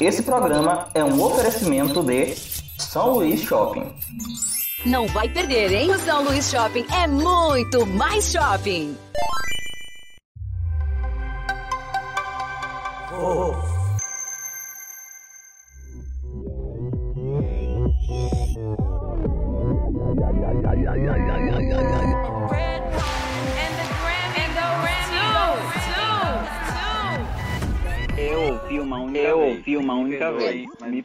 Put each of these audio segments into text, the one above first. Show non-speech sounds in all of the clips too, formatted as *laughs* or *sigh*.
Esse programa é um oferecimento de São Luís Shopping. Não vai perder, hein? O São Luís Shopping é muito mais shopping. Oh.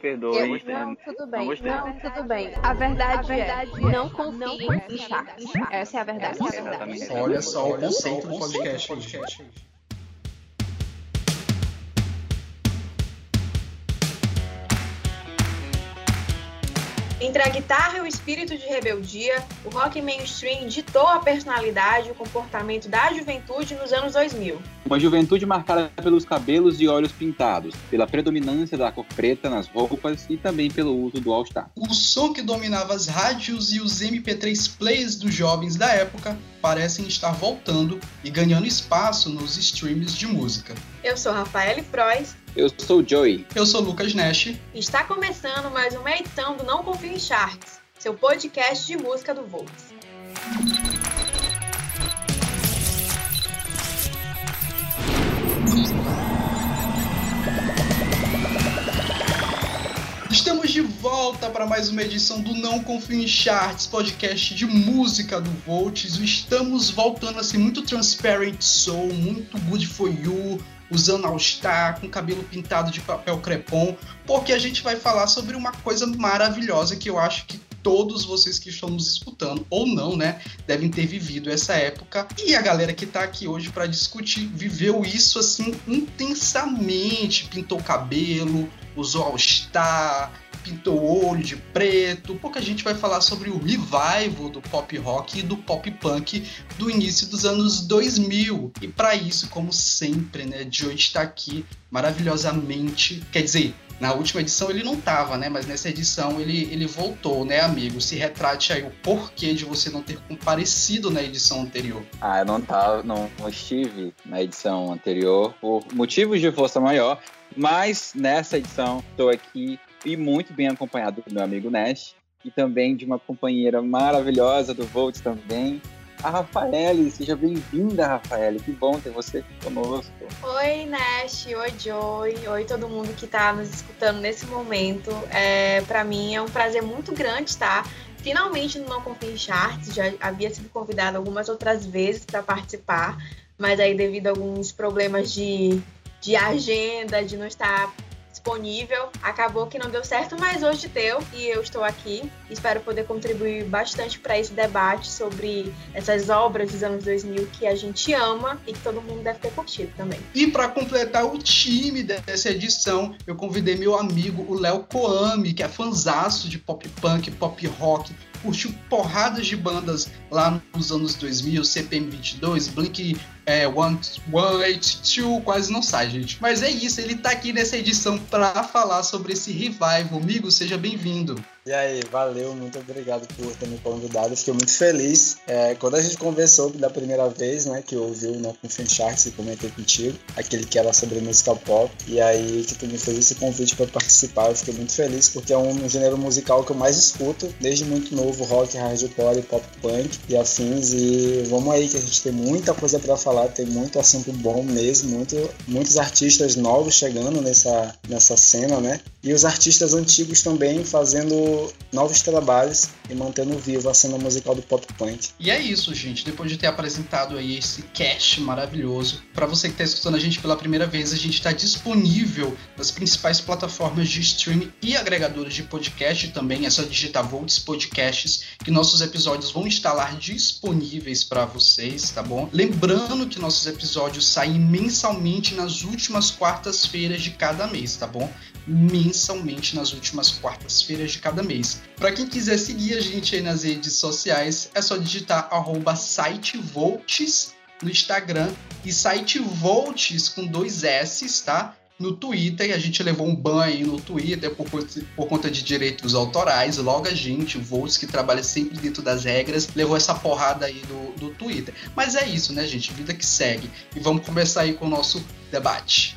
Vez. Me perdoe. Não, tudo bem. Não, tudo bem. A verdade, a verdade é, não confie não em Sharks. Essa é a verdade. Essa é a verdade. Olha só o conceito do podcast. Entre a guitarra e o espírito de rebeldia, o rock mainstream ditou a personalidade e o comportamento da juventude nos anos 2000. Uma juventude marcada pelos cabelos e olhos pintados, pela predominância da cor preta nas roupas e também pelo uso do all-star. O som que dominava as rádios e os MP3 players dos jovens da época parecem estar voltando e ganhando espaço nos streams de música. Eu sou Rafael Frois. Eu sou Joey. Eu sou Lucas Nash. Está começando mais uma edição do Não Confio em Charts, seu podcast de música do Volts. Estamos de volta para mais uma edição do Não Confio em Charts, podcast de música do Volts. Estamos voltando assim, muito Transparent Soul, muito Good For You, usando All-Star, com cabelo pintado de papel crepom, porque a gente vai falar sobre uma coisa maravilhosa que eu acho que todos vocês que estão nos escutando, ou não, né, devem ter vivido essa época. E a galera que tá aqui hoje para discutir viveu isso assim intensamente, pintou cabelo, usou All-Star, pintou o olho de preto, porque a gente vai falar sobre o revival do pop rock e do pop punk do início dos anos 2000. E para isso, como sempre, né, Joe está aqui maravilhosamente, quer dizer, na última edição ele não tava, né? Mas nessa edição ele, ele voltou, né, amigo? Se retrate aí o porquê de você não ter comparecido na edição anterior. Ah, eu não tava, não, não estive na edição anterior por motivos de força maior, mas nessa edição estou aqui e muito bem acompanhado do meu amigo Nash e também de uma companheira maravilhosa do Volts também, a Rafaele. Seja bem-vinda, Rafaele. Que bom ter você aqui conosco. Oi, Nash. Oi, Joy. Oi, todo mundo que está nos escutando nesse momento. É, Para mim é um prazer muito grande estar finalmente no Não Confio em Charts. Já havia sido convidada algumas outras vezes para participar, mas aí devido a alguns problemas de, de agenda, de não estar disponível. Acabou que não deu certo, mas hoje deu e eu estou aqui. Espero poder contribuir bastante para esse debate sobre essas obras dos anos 2000 que a gente ama e que todo mundo deve ter curtido também. E para completar o time dessa edição, eu convidei meu amigo, o Léo Koami, que é fanzaço de pop punk, pop rock, curtiu porradas de bandas lá nos anos 2000, CPM 22, Blink é, One, One Eight Two quase não sai, gente. Mas é isso, ele tá aqui nessa edição para falar sobre esse revival. Amigo, seja bem-vindo. E aí, valeu, muito obrigado por ter me convidado. Fiquei muito feliz. É, quando a gente conversou da primeira vez, né, que eu ouvi o No Confident Sharks e comentei contigo, aquele que era sobre música pop, e aí que tu me fez esse convite para participar, eu fiquei muito feliz porque é um gênero musical que eu mais escuto, desde muito novo, rock, hardcore, pop punk e afins. E vamos aí que a gente tem muita coisa para falar, tem muito assunto bom mesmo, muito, muitos artistas novos chegando nessa, nessa cena, né? E os artistas antigos também fazendo novos trabalhos e mantendo vivo a cena musical do pop punk. E é isso, gente. Depois de ter apresentado aí esse cast maravilhoso, para você que está escutando a gente pela primeira vez, a gente está disponível nas principais plataformas de streaming e agregadores de podcast também. É só digitar Volts Podcasts que nossos episódios vão lá disponíveis para vocês, tá bom? Lembrando que nossos episódios saem mensalmente nas últimas quartas-feiras de cada mês, tá bom? Mensalmente nas últimas quartas-feiras de cada mês. Para quem quiser seguir a gente aí nas redes sociais, é só digitar arroba sitevolts no Instagram e sitevolts com dois S, tá? no Twitter, a gente levou um ban aí no Twitter por, por conta de direitos autorais. Logo a gente, Volts, que trabalha sempre dentro das regras, levou essa porrada aí do, do Twitter. Mas é isso, né, gente? Vida que segue. E vamos começar aí com o nosso debate.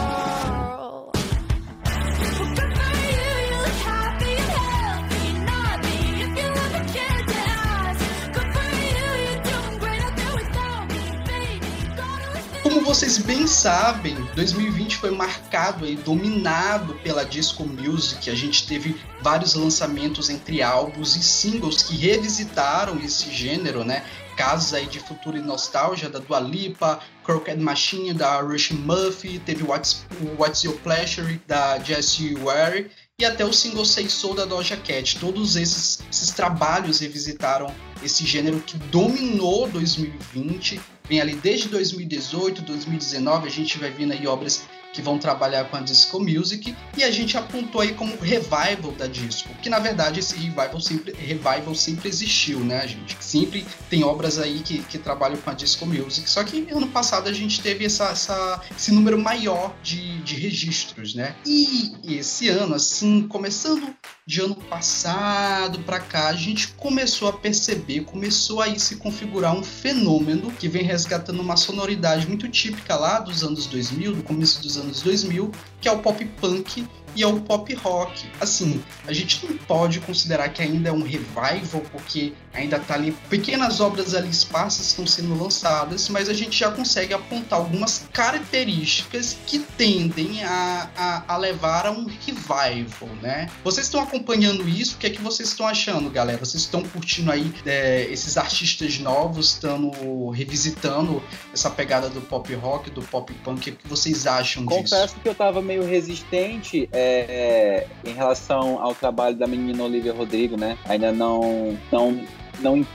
Como vocês bem sabem, 2020 foi marcado e dominado pela disco music. A gente teve vários lançamentos entre álbuns e singles que revisitaram esse gênero, né? Casos aí de futuro e nostalgia da Dua Lipa, Crooked Machine da Rush Murphy, teve What's, What's Your Pleasure da Jessie Ware e até o single Say Soul da Doja Cat. Todos esses, esses trabalhos revisitaram esse gênero que dominou 2020 vem ali desde 2018, 2019, a gente vai vendo aí obras que vão trabalhar com a disco music e a gente apontou aí como revival da disco, que na verdade esse revival sempre, revival sempre existiu, né, gente? Sempre tem obras aí que, que trabalham com a disco music, só que ano passado a gente teve essa, essa, esse número maior de, de registros, né? E esse ano, assim, começando de ano passado para cá, a gente começou a perceber, começou aí se configurar um fenômeno que vem resgatando uma sonoridade muito típica lá dos anos 2000, do começo dos anos 2000, que é o pop punk e é o pop rock. Assim, a gente não pode considerar que ainda é um revival, porque ainda tá ali, pequenas obras ali esparsas estão sendo lançadas, mas a gente já consegue apontar algumas características que tendem a, a, a levar a um revival, né? Vocês estão acompanhando isso? O que é que vocês estão achando, galera? Vocês estão curtindo aí é, esses artistas novos, estando revisitando essa pegada do pop rock, do pop punk? O que vocês acham disso? Confesso que eu tava meio resistente é, em relação ao trabalho da menina Olivia Rodrigo, né? Ainda não, não, não, não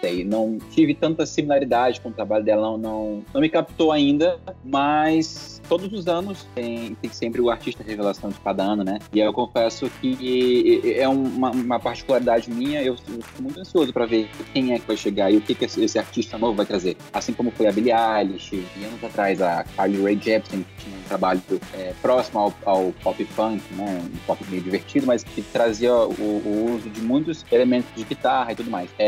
sei, não tive tanta similaridade com o trabalho dela, não, não, não me captou ainda, mas todos os anos tem, tem sempre o artista revelação de cada ano, né? E eu confesso que é uma, uma particularidade minha, eu, fico muito ansioso para ver quem é que vai chegar e o que, que esse, esse artista novo vai trazer. Assim como foi a Billie Eilish, e anos atrás a Carly Rae Jepsen, que tinha um trabalho é, próximo ao, ao, pop punk, né? Um pop meio divertido, mas que trazia o, o uso de muitos elementos de guitarra e tudo mais. É,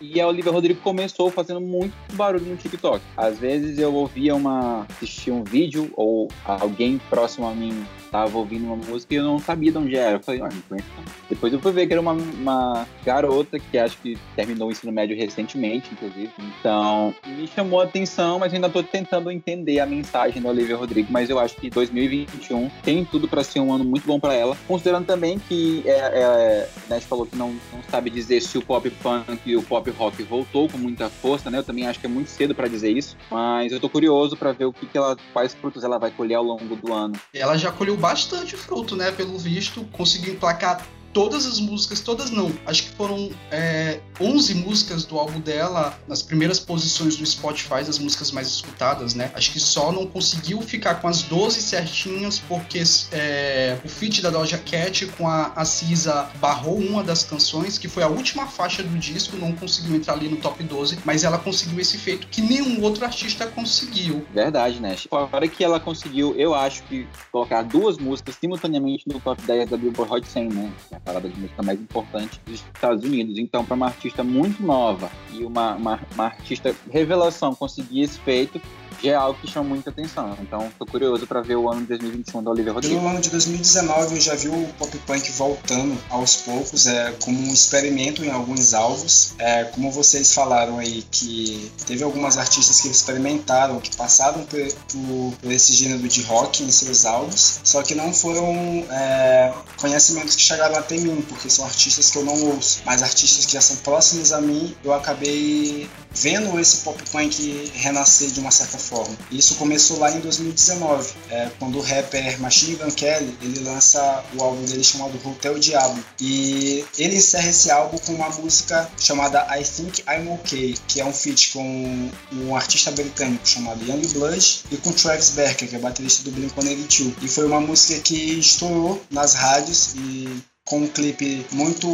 e a Olivia Rodrigo começou fazendo muito barulho no TikTok. Às vezes eu ouvia uma, assistia um vídeo ou alguém próximo a mim tava ouvindo uma música e eu não sabia de onde era. Eu falei, ah, não conheço. Depois eu fui ver que era uma, uma garota que acho que terminou o ensino médio recentemente, inclusive. Então, me chamou a atenção, mas ainda tô tentando entender a mensagem da Olivia Rodrigo. Mas eu acho que 2021 tem tudo para ser um ano muito bom para ela. Considerando também que é, é, Nash falou que não, não sabe dizer se o pop punk e o pop rock voltou com muita força, né? Eu também acho que é muito cedo para dizer isso. Mas eu tô curioso para ver o que, que ela, quais frutos ela vai colher ao longo do ano. Ela já colheu bastante fruto, né? Pelo visto, conseguiu emplacar todas as músicas, todas não. Acho que foram é, 11 músicas do álbum dela nas primeiras posições do Spotify, as músicas mais escutadas, né? Acho que só não conseguiu ficar com as 12 certinhas porque é, o feat da Doja Cat com a, a Cisa barrou uma das canções, que foi a última faixa do disco, não conseguiu entrar ali no top 12, mas ela conseguiu esse feito que nenhum outro artista conseguiu. Verdade, né? Fora que ela conseguiu, eu acho que colocar duas músicas simultaneamente no top 10 da Billboard Hot 100, né? Parada de música mais importante dos Estados Unidos. Então, para uma artista muito nova e uma, uma, uma artista revelação conseguir esse feito, já é algo que chama muita atenção. Então, tô curioso para ver o ano de 2021 da Olivia Rodrigo. No ano de 2019, eu já vi o pop punk voltando aos poucos, é, como um experimento em alguns alvos. É, como vocês falaram aí, que teve algumas artistas que experimentaram, que passaram por, por, por esse gênero de rock em seus alvos, só que não foram é, conhecimentos que chegaram até mim, porque são artistas que eu não ouço, mas artistas que já são próximos a mim, eu acabei vendo esse pop punk renascer de uma certa forma. Isso começou lá em 2019, é, quando o rapper Machine Gun Kelly ele lança o álbum dele chamado Hotel Diablo e ele encerra esse álbum com uma música chamada I Think I'm Okay, que é um feat com um artista britânico chamado Young Blood e com Travis Barker, que é baterista do Blink-182. E foi uma música que estourou nas rádios e com um clipe muito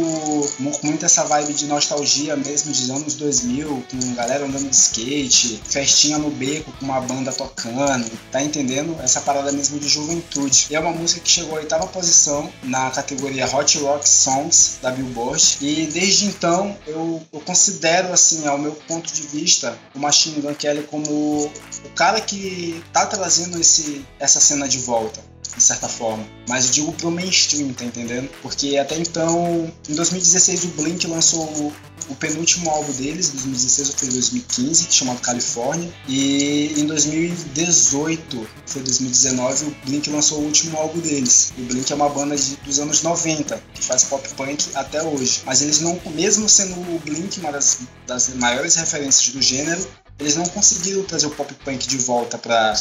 muito essa vibe de nostalgia mesmo dos anos 2000, com galera andando de skate, festinha no beco com uma banda tocando, tá entendendo? Essa parada mesmo de juventude. E é uma música que chegou à oitava posição na categoria Hot Rock Songs da Billboard. E desde então eu, eu considero, assim, ao meu ponto de vista, o Machine Gun Kelly como o cara que tá trazendo esse, essa cena de volta de certa forma. Mas eu digo pro mainstream, tá entendendo? Porque até então, em 2016, o Blink lançou o, o penúltimo álbum deles, 2016 ou foi 2015, chamado California. E em 2018, foi 2019, o Blink lançou o último álbum deles. O Blink é uma banda de, dos anos 90, que faz pop punk até hoje. Mas eles não, mesmo sendo o Blink uma das, das maiores referências do gênero, eles não conseguiram trazer o pop punk de volta para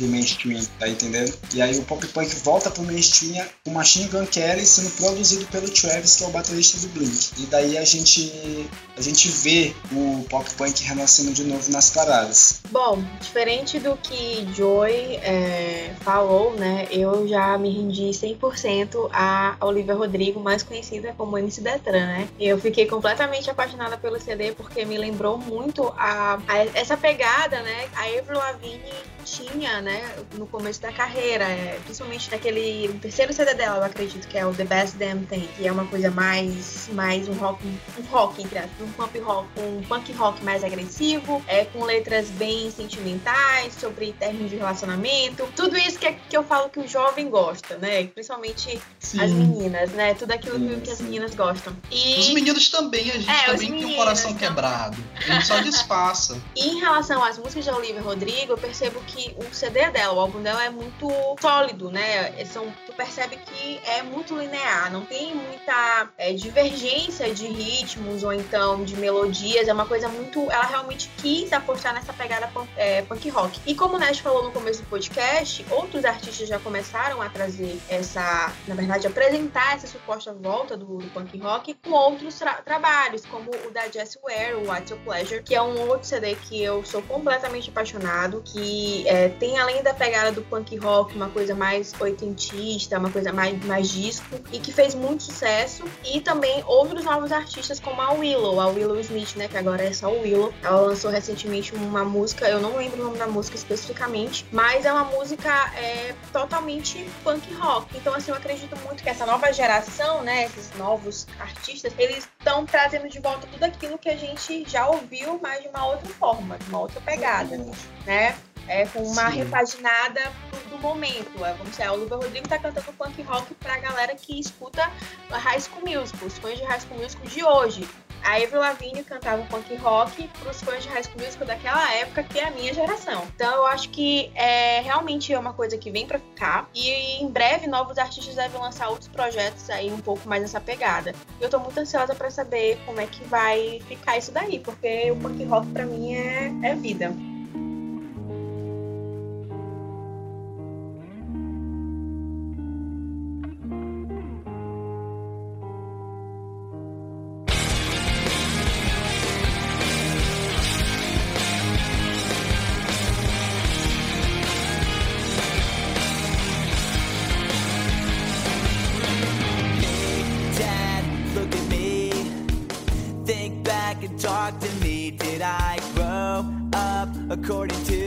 o mainstream, tá entendendo? E aí o pop punk volta pro mainstream com Machine Gun Kelly sendo produzido pelo Travis, que é o baterista do Blink. E daí a gente a gente vê o pop punk renascendo de novo nas paradas. Bom, diferente do que Joy é, falou, né? Eu já me rendi 100% a Olivia Rodrigo, mais conhecida como MC Detran, né? E eu fiquei completamente apaixonada pelo CD porque me lembrou muito a, a essa pegada, né? A Avril Lavigne tinha, né, no começo da carreira, é, principalmente naquele terceiro CD dela, eu acredito que é o The Best Damn Thing, que é uma coisa mais, mais um rock, um rock, entre aspas, um punk rock, um punk rock mais agressivo, é, com letras bem sentimentais, sobre términos de relacionamento, tudo isso que, é, que eu falo que o jovem gosta, né, principalmente sim. as meninas, né, tudo aquilo sim, que, as meninas gostam. E... Os meninos também, a gente é, também tem o coração quebrado, a gente só disfarça. E em relação às músicas de Olivia Rodrigo, eu percebo que o CD dela, o álbum dela é muito sólido, né? São, tu percebe que é muito linear, não tem muita é, divergência de ritmos ou então de melodias, é uma coisa muito. Ela realmente quis apostar nessa pegada é, punk rock. E como o Nash falou no começo do podcast, outros artistas já começaram a trazer essa, na verdade, apresentar essa suposta volta do, do punk rock com outros tra trabalhos, como o da Jessie Ware, o What's Your Pleasure, que é um outro CD que eu sou completamente apaixonado, que é, tem além da pegada do punk rock, uma coisa mais oitentista, uma coisa mais, mais disco, e que fez muito sucesso. E também outros novos artistas, como a Willow, a Willow Smith, né? Que agora é só o Willow. Ela lançou recentemente uma música, eu não lembro o nome da música especificamente, mas é uma música é, totalmente punk rock. Então, assim, eu acredito muito que essa nova geração, né? Esses novos artistas, eles estão trazendo de volta tudo aquilo que a gente já ouviu, mas de uma outra forma, de uma outra pegada, né? É, com uma Sim. repaginada do, do, momento. É, vamos dizer, o Luva Rodrigo tá cantando punk rock pra galera que escuta High School Musical, os fãs de High School Musical de hoje. A Avril Lavigne cantava um punk rock pros fãs de High School Musical daquela época, que é a minha geração. Então eu acho que é, realmente é uma coisa que vem pra ficar. E em breve novos artistas devem lançar outros projetos aí um pouco mais nessa pegada. Eu tô muito ansiosa para saber como é que vai ficar isso daí, porque o punk rock pra mim é, é vida. did I grow up according to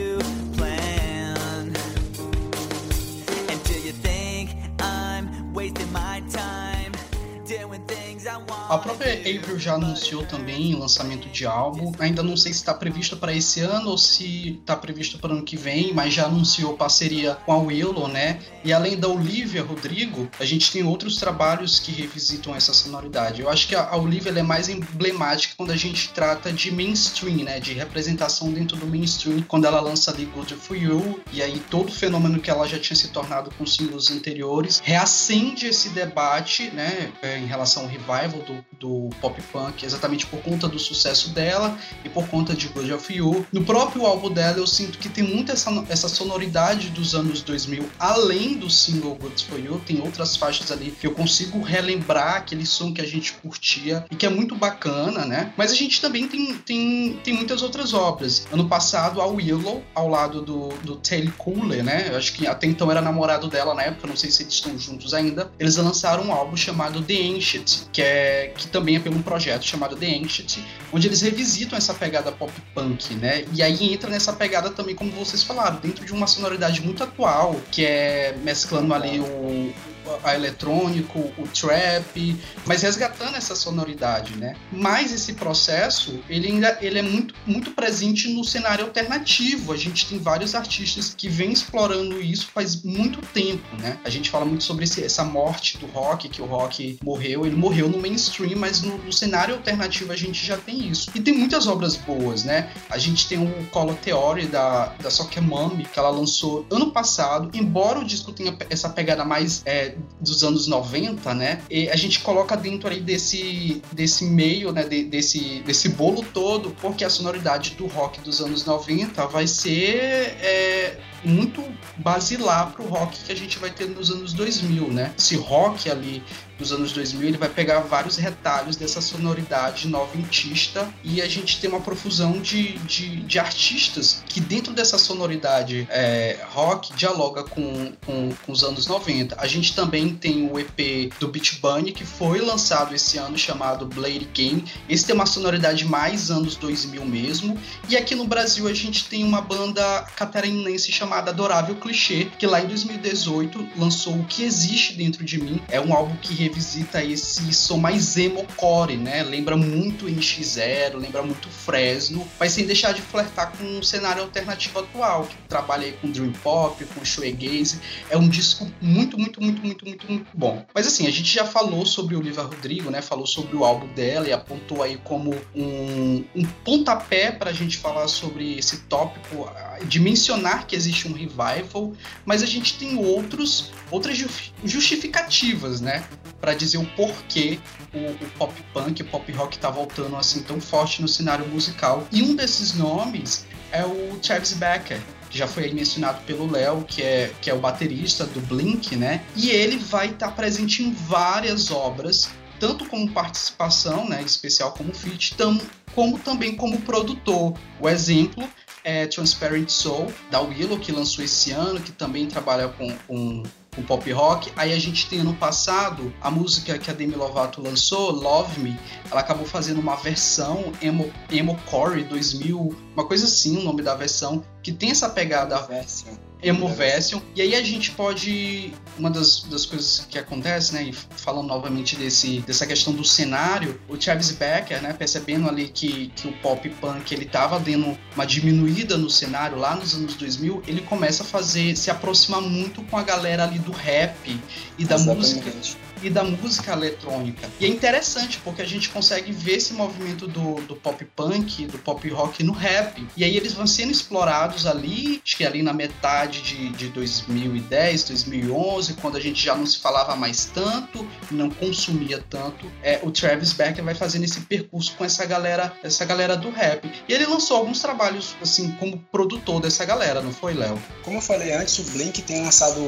Avril já anunciou também o lançamento de álbum. Ainda não sei se está previsto para esse ano ou se está previsto para o ano que vem, mas já anunciou parceria com a Willow, né? E além da Olivia Rodrigo, a gente tem outros trabalhos que revisitam essa sonoridade. Eu acho que a Olivia é mais emblemática quando a gente trata de mainstream, né? De representação dentro do mainstream, quando ela lança ali Good For You, e aí todo o fenômeno que ela já tinha se tornado com singles anteriores reacende esse debate, né? Em relação ao revival do do, pop punk, exatamente por conta do sucesso dela e por conta de Good of You. No próprio álbum dela, eu sinto que tem muito essa, essa sonoridade dos anos 2000, além do single Good for You, tem outras faixas ali que eu consigo relembrar aquele som que a gente curtia e que é muito bacana, né? Mas a gente também tem, tem, tem muitas outras obras. Ano passado, a Willow, ao lado do, do Taylor Cooler, né? Eu acho que até então era namorado dela na época, não sei se eles estão juntos ainda. Eles lançaram um álbum chamado The Ancient, que, é, que também é pelo um projeto chamado The Ancient, onde eles revisitam essa pegada pop punk, né? E aí entra nessa pegada também, como vocês falaram, dentro de uma sonoridade muito atual, que é mesclando ali o, a eletrônico, o trap, mas resgatando essa sonoridade, né? Mas esse processo, ele ainda ele é muito, muito presente no cenário alternativo. A gente tem vários artistas que vêm explorando isso faz muito tempo, né? A gente fala muito sobre esse, essa morte do rock, que o rock morreu, ele morreu no mainstream, mas no, no, cenário alternativo a gente já tem isso. E tem muitas obras boas, né? A gente tem o Color Theory da, da Mommy, que ela lançou ano passado, embora o disco tenha essa pegada mais é, dos anos 90, né? E a gente coloca dentro aí desse, desse meio, né? De, desse, desse bolo todo, porque a sonoridade do rock dos anos 90 vai ser é, muito basilar pro rock que a gente vai ter nos anos 2000, né? Esse rock ali dos anos 2000, ele vai pegar vários retalhos dessa sonoridade noventista e a gente tem uma profusão de, de, de artistas que dentro dessa sonoridade é, rock dialoga com, com, com, os anos 90. A gente também tem o EP do Beach Bunny que foi lançado esse ano chamado Blade Game. Esse tem uma sonoridade mais anos 2000 mesmo. E aqui no Brasil a gente tem uma banda catarinense chamada Adorável Clichê, que lá em 2018 lançou O Que Existe Dentro de Mim. É um álbum que revisita esse som mais emo-core, né? Lembra muito NX0, lembra muito Fresno, mas sem deixar de flertar com um cenário alternativo atual, que trabalha com Dream Pop, com Shoegaze. É um disco muito, muito, muito, muito, muito, muito bom. Mas assim, a gente já falou sobre Olivia Rodrigo, né? Falou sobre o álbum dela e apontou aí como um, um pontapé para a gente falar sobre esse tópico, de mencionar que existe um revival, mas a gente tem outros, outras justificativas, né? para dizer o porquê o, o, pop punk, o pop rock tá voltando assim tão forte no cenário musical. E um desses nomes é o Travis Becker, que já foi mencionado pelo Léo, que é, que é o baterista do Blink, né? E ele vai estar tá presente em várias obras, tanto como participação, né, especial como feat, tam, como também como produtor. O exemplo é Transparent Soul, da Willow, que lançou esse ano, que também trabalha com, com com pop rock. Aí a gente tem ano passado a música que a Demi Lovato lançou, Love Me, ela acabou fazendo uma versão emo, emo core 2000, uma coisa assim, o nome da versão, que tem essa pegada version. Emo version. E aí a gente pode uma das, das coisas que acontece, né, e falando novamente desse dessa questão do cenário, o Travis Becker, né, percebendo ali que, que o pop punk ele tava dando uma diminuída no cenário lá nos anos 2000, ele começa a fazer se aproximar muito com a galera ali do rap e da Exatamente. música e da música eletrônica. E é interessante porque a gente consegue ver esse movimento do, do pop punk, do pop rock no rap. E aí eles vão sendo explorados ali, acho que ali na metade de, de 2010, 2011, quando a gente já não se falava mais tanto, não consumia tanto. É, o Travis Becker vai fazendo esse percurso com essa galera, essa galera do rap. E ele lançou alguns trabalhos assim como produtor dessa galera, não foi, Léo? Como eu falei antes, o Blink tem lançado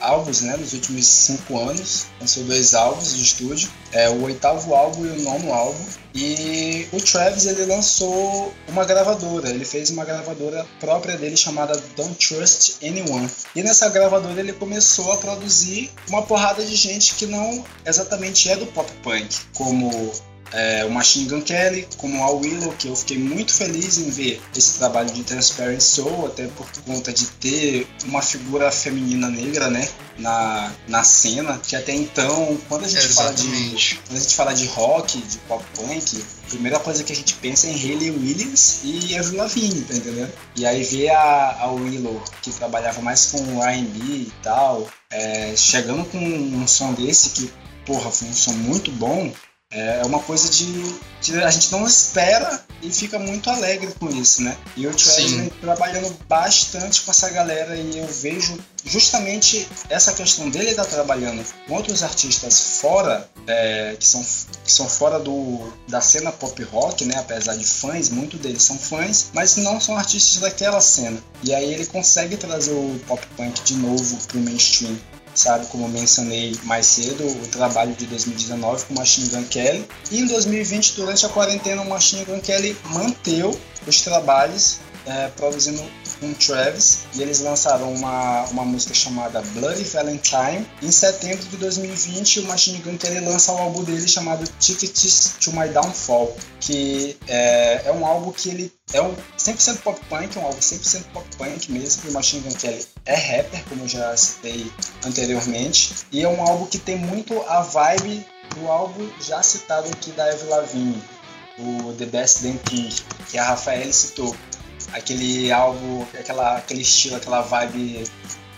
álbuns, né, nos últimos cinco anos. Lançou dois dois álbuns de estúdio, é o oitavo álbum e o nono álbum. E o Travis ele lançou uma gravadora, ele fez uma gravadora própria dele chamada Don't Trust Anyone. E nessa gravadora ele começou a produzir uma porrada de gente que não exatamente é do pop punk, como é, o Machine Gun Kelly, como a Willow, que eu fiquei muito feliz em ver esse trabalho de Transparent Soul, até por conta de ter uma figura feminina negra, né, na, na cena, que até então, quando a gente fala de quando a gente fala de rock, de pop punk, a primeira coisa que a gente pensa é em Hayley Williams e Avril Lavigne, tá entendendo? E aí ver a, a Willow, que trabalhava mais com R&B e tal, é, chegando com um som desse que, porra, foi um som muito bom, É uma coisa de, a gente não espera e fica muito alegre com isso, né? E o Travis vem trabalhando bastante com essa galera e eu vejo justamente essa questão dele estar trabalhando com outros artistas fora, é, que, são, que são fora do, da cena pop rock, né? Apesar de fãs, muitos deles são fãs, mas não são artistas daquela cena. E aí ele consegue trazer o pop punk de novo pro mainstream sabe? Como mencionei mais cedo, o trabalho de 2019 com Machine Gun Kelly. E em 2020, durante a quarentena, o Machine Gun Kelly manteve os trabalhos é, produzindo com Travis e eles lançaram uma, uma música chamada Bloody Valentine. Em setembro de 2020, o Machine Gun Kelly lança o álbum dele chamado Tickets to My Downfall, que é, é um álbum que ele é um 100% pop punk, um álbum 100% pop punk mesmo, o Machine Gun Kelly é rapper, como eu já citei anteriormente, e é um álbum que tem muito a vibe do álbum já citado aqui da Eve Lavigne, o The Best Damn Thing, que a Rafael citou aquele álbum, aquela, aquele estilo, aquela vibe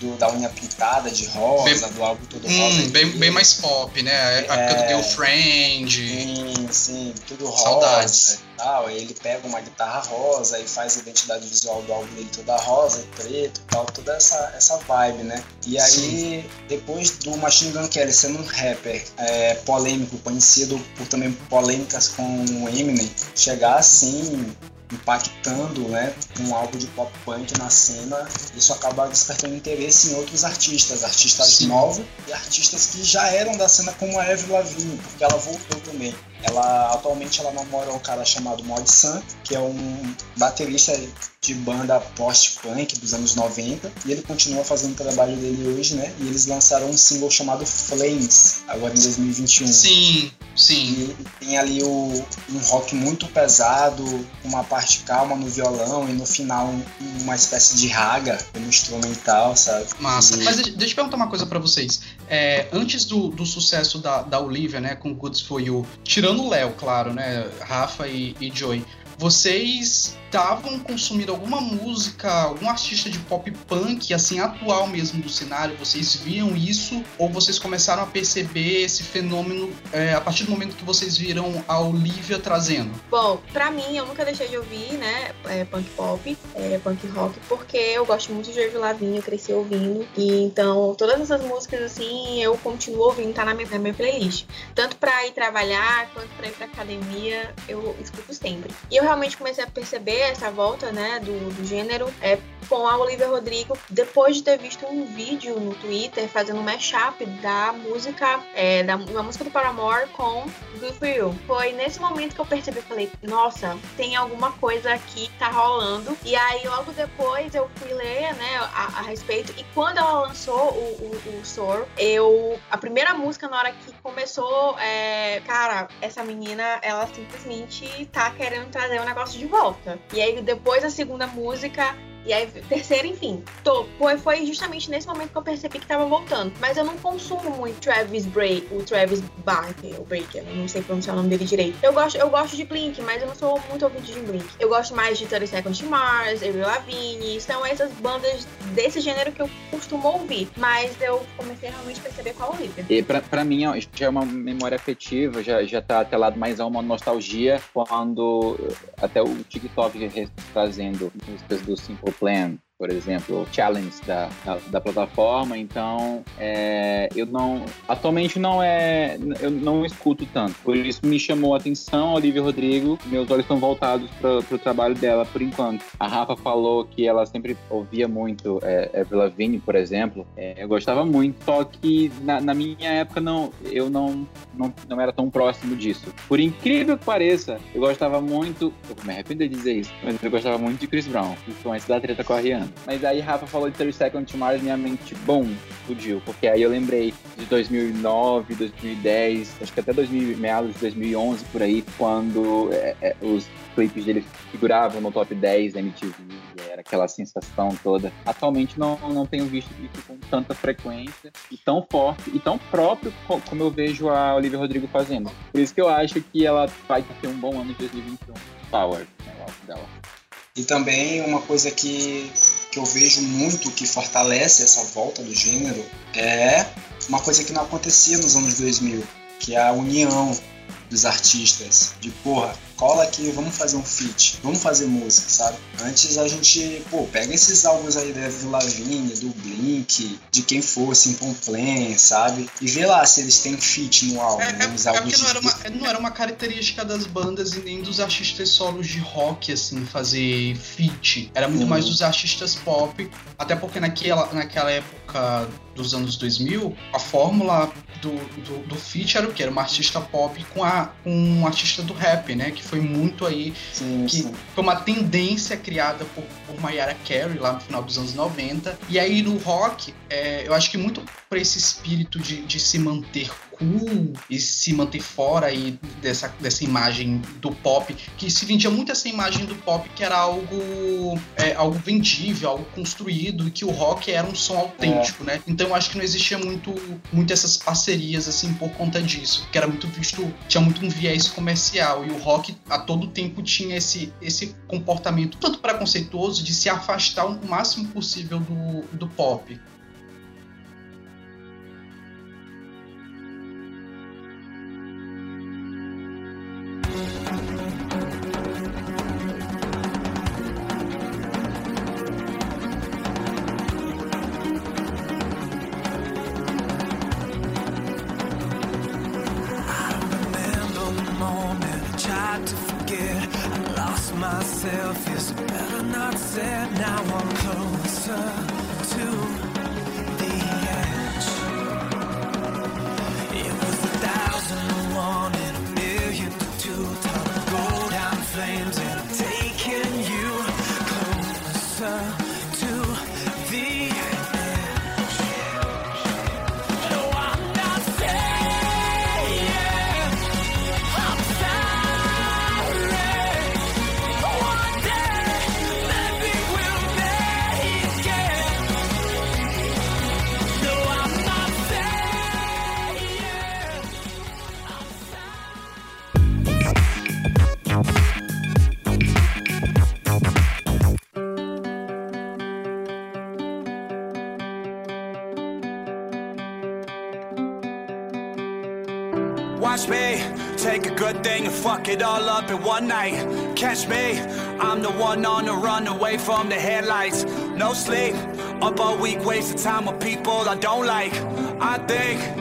do, da unha pintada de rosa, bem, do álbum todo hum, rosa. Bem, bem mais pop, né? A época é, do Girlfriend. Sim, sim, tudo rosa. Saudades. Tal. Ele pega uma guitarra rosa e faz a identidade visual do álbum dele toda rosa e preto tal, toda essa, essa vibe, né? E aí, sim. depois do Machine Gun Kelly sendo um rapper é, polêmico, conhecido por também polêmicas com o Eminem, chegar assim impactando né, um álbum de pop punk na cena, isso acaba despertando interesse em outros artistas, artistas Sim. novos e artistas que já eram da cena como a Eve Lavigne, porque ela voltou também. Ela atualmente ela namora um cara chamado Mod Sun, que é um baterista de banda post-punk dos anos 90, e ele continua fazendo o trabalho dele hoje, né? E eles lançaram um single chamado Flames, agora em 2021. Sim, sim. E tem ali o, um rock muito pesado, uma parte calma no violão e no final um, uma espécie de raga como instrumental, sabe? Massa. E... Mas deixa eu perguntar uma coisa para vocês. É, antes do, do sucesso da, da Olivia, né, com Goods For You, tirando o Léo, claro, né, Rafa e, e Joey, vocês estavam consumindo alguma música, algum artista de pop punk, assim, atual mesmo do cenário? Vocês viam isso? Ou vocês começaram a perceber esse fenômeno é, a partir do momento que vocês viram a Olivia trazendo? Bom, pra mim, eu nunca deixei de ouvir, né, é, punk pop, é, punk rock, porque eu gosto muito de Avril Lavigne, eu cresci ouvindo. E então, todas essas músicas, assim, eu continuo ouvindo, tá na minha, na minha playlist. Tanto pra ir trabalhar, quanto pra ir pra academia, eu escuto sempre. E eu realmente comecei a perceber essa volta, né, do, do gênero é com a Olivia Rodrigo, depois de ter visto um vídeo no Twitter fazendo um mashup da música, é, da uma música do Paramore com Good For You. Foi nesse momento que eu percebi, falei, nossa, tem alguma coisa aqui que tá rolando. E aí, logo depois, eu fui ler, né, a, a respeito. E quando ela lançou o, o, o eu... A primeira música, na hora que começou, é, cara, essa menina, ela simplesmente tá querendo trazer o negócio de volta. E aí, depois a segunda música, e aí, terceira, enfim. Tô, foi, justamente nesse momento que eu percebi que tava voltando. Mas eu não consumo muito Travis Break, o Travis Barker, o Breaker, não sei pronunciar o nome dele direito. Eu gosto, eu gosto de Blink, mas eu não sou muito ouvinte de Blink. Eu gosto mais de 30 Seconds to Mars, Avril Lavigne, são essas bandas desse gênero que eu costumo ouvir. Mas eu comecei a realmente perceber qual é o líder. E pra, pra mim, já é uma memória afetiva, já, já tá atrelado mais a uma nostalgia, quando até o TikTok trazendo músicas do Simple Plan por exemplo, challenge da, da, da plataforma. Então, é, eu não. Atualmente não é. Eu não escuto tanto. Por isso me chamou a atenção a Olivia Rodrigo. Meus olhos estão voltados para o trabalho dela por enquanto. A Rafa falou que ela sempre ouvia muito é, Avril por exemplo. É, eu gostava muito, só que na, na, minha época não, eu não, não, não era tão próximo disso. Por incrível que pareça, eu gostava muito. Eu me arrependo de dizer isso, mas eu gostava muito de Chris Brown, principalmente da treta com a Rihanna. Mas aí Rafa falou de 30 Seconds to Mars, minha mente, bom, explodiu. Porque aí eu lembrei de 2009, 2010, acho que até 2000, meados de 2011, por aí, quando é, é, os clipes dele figuravam no top 10 da MTV, era aquela sensação toda. Atualmente não, não tenho visto isso com tanta frequência e tão forte e tão próprio como eu vejo a Olivia Rodrigo fazendo. Por isso que eu acho que ela vai ter um bom ano de 2021. Power, né, o dela. E também uma coisa que, que eu vejo muito que fortalece essa volta do gênero é uma coisa que não acontecia nos anos 2000, que é a união dos artistas. De porra, cola aqui, vamos fazer um feat, vamos fazer música, sabe? Antes a gente, pô, pega esses álbuns aí da Avril Lavigne, do Blink, de quem for, Simple Plan, sabe? E vê lá se eles têm feat no álbum, É, é, é porque não era, uma, não era uma característica das bandas e nem dos artistas solos de rock, assim, fazer feat. Era muito Uhum. mais dos artistas pop, até porque naquela, naquela época dos anos 2000, a fórmula do, do, do feat era o quê? Era uma artista pop com, a, com um artista do rap, né? Que foi muito aí Sim, que sim. foi uma tendência criada por, por Mariah Carey lá no final dos anos 90. E aí no rock, é, eu acho que muito por esse espírito de, de se manter cool e se manter fora aí dessa, dessa imagem do pop, que se vendia muito essa imagem do pop que era algo, é, algo vendível, algo construído, e que o rock era um som autêntico, né? Então eu acho que não existia muito, muito essas parcerias assim por conta disso, que era muito visto, tinha muito um viés comercial, e o rock a todo tempo tinha esse, esse comportamento tanto preconceituoso de se afastar o máximo possível do, do pop. Fuck it all up in one night. Catch me, I'm the one on the run away from the headlights. No sleep, up all week, wasting time with people I don't like. I think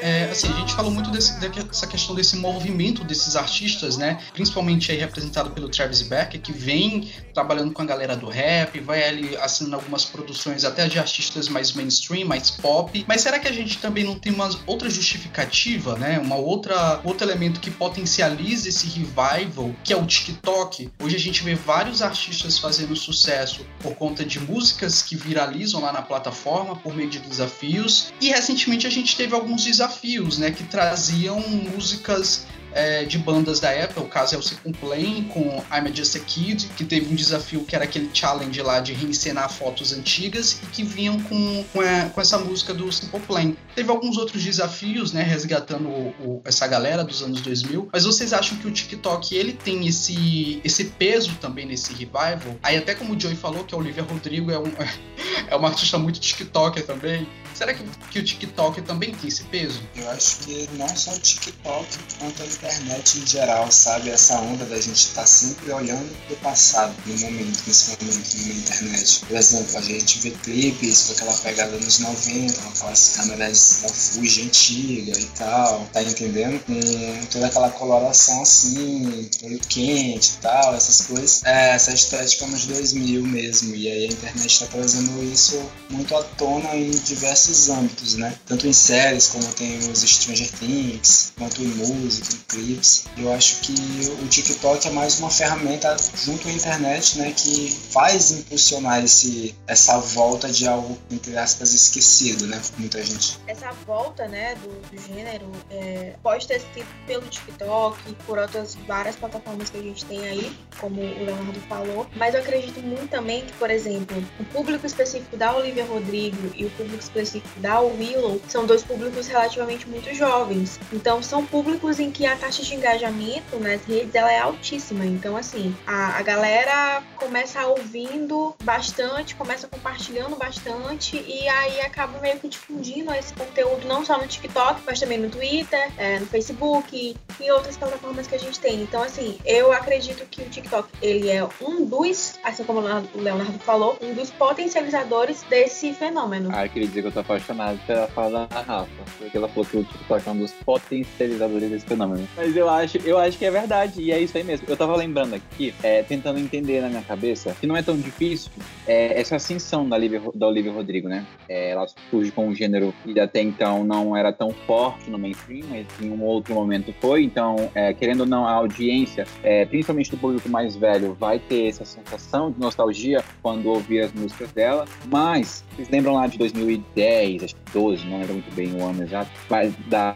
É, assim, a gente falou muito desse, dessa questão desse movimento desses artistas, né? Principalmente aí representado pelo Travis Barker, que vem trabalhando com a galera do rap, vai ali assinando algumas produções até de artistas mais mainstream, mais pop. Mas será que a gente também não tem uma outra justificativa, né? Uma outra outro elemento que potencializa esse revival, que é o TikTok? Hoje a gente vê vários artistas fazendo sucesso por conta de músicas que viralizam lá na plataforma por meio de desafios. E recentemente a gente teve alguns desafios, né, que traziam músicas é, de bandas da época, o caso é o Simple Plan com I'm Just a Kid, que teve um desafio que era aquele challenge lá de reencenar fotos antigas e que vinham com, com, a- com essa música do Simple Plan. Teve alguns outros desafios, né, resgatando o- o- essa galera dos anos 2000, mas vocês acham que o TikTok ele tem esse, esse peso também nesse revival? Aí até como o Joey falou que a Olivia Rodrigo é, um, *laughs* é uma artista muito TikToker também, será que, que o TikTok também tem esse peso? Eu acho que não só o TikTok, quanto a internet em geral, sabe? Essa onda da gente estar sempre olhando pro passado, no momento, nesse momento, na internet. Por exemplo, a gente vê clipes com aquela pegada nos 90, com aquelas câmeras da Fuji antiga e tal, tá entendendo? Com toda aquela coloração assim, meio quente e tal, essas coisas. É, essa estética nos 2000 mesmo. E aí a internet tá trazendo isso muito à tona em diversos âmbitos, né? Tanto em séries como tem os Stranger Things, quanto em música, em clips. Eu acho que o TikTok é mais uma ferramenta junto à internet, né, que faz impulsionar esse, essa volta de algo entre aspas esquecido, né, muita gente. essa volta, né, do, do gênero é, pode ter sido pelo TikTok, por outras várias plataformas que a gente tem aí, como o Leonardo falou, mas eu acredito muito também que, por exemplo, o público específico da Olivia Rodrigo e o público específico da Willow são dois públicos relativamente muito jovens. Então, são públicos em que a taxa de engajamento nas redes ela é altíssima. Então, assim, a, a galera começa ouvindo bastante, começa compartilhando bastante e aí acaba meio que difundindo esse conteúdo não só no TikTok, mas também no Twitter, é, no Facebook e outras plataformas que a gente tem. Então, assim, eu acredito que o TikTok ele é um dos, assim como o Leonardo falou, um dos potencializadores desse fenômeno. Ah, eu queria dizer que eu tô apaixonado pela fala da Rafa, porque ela falou que o TikTok é um dos potencializadores desse fenômeno. Mas eu acho, eu acho que é verdade, e é isso aí mesmo. Eu tava lembrando aqui, é, tentando entender na minha cabeça, que não é tão difícil é, essa ascensão da Olivia, da Olivia Rodrigo, né? É, ela surge com um gênero que até então não era tão forte no mainstream, mas em um outro momento foi. Então, é, querendo ou não, a audiência, é, principalmente do público mais velho, vai ter essa sensação de nostalgia quando ouvir as músicas dela. Mas, vocês lembram lá de 2010, acho que 12, não lembro muito bem o ano exato, mas da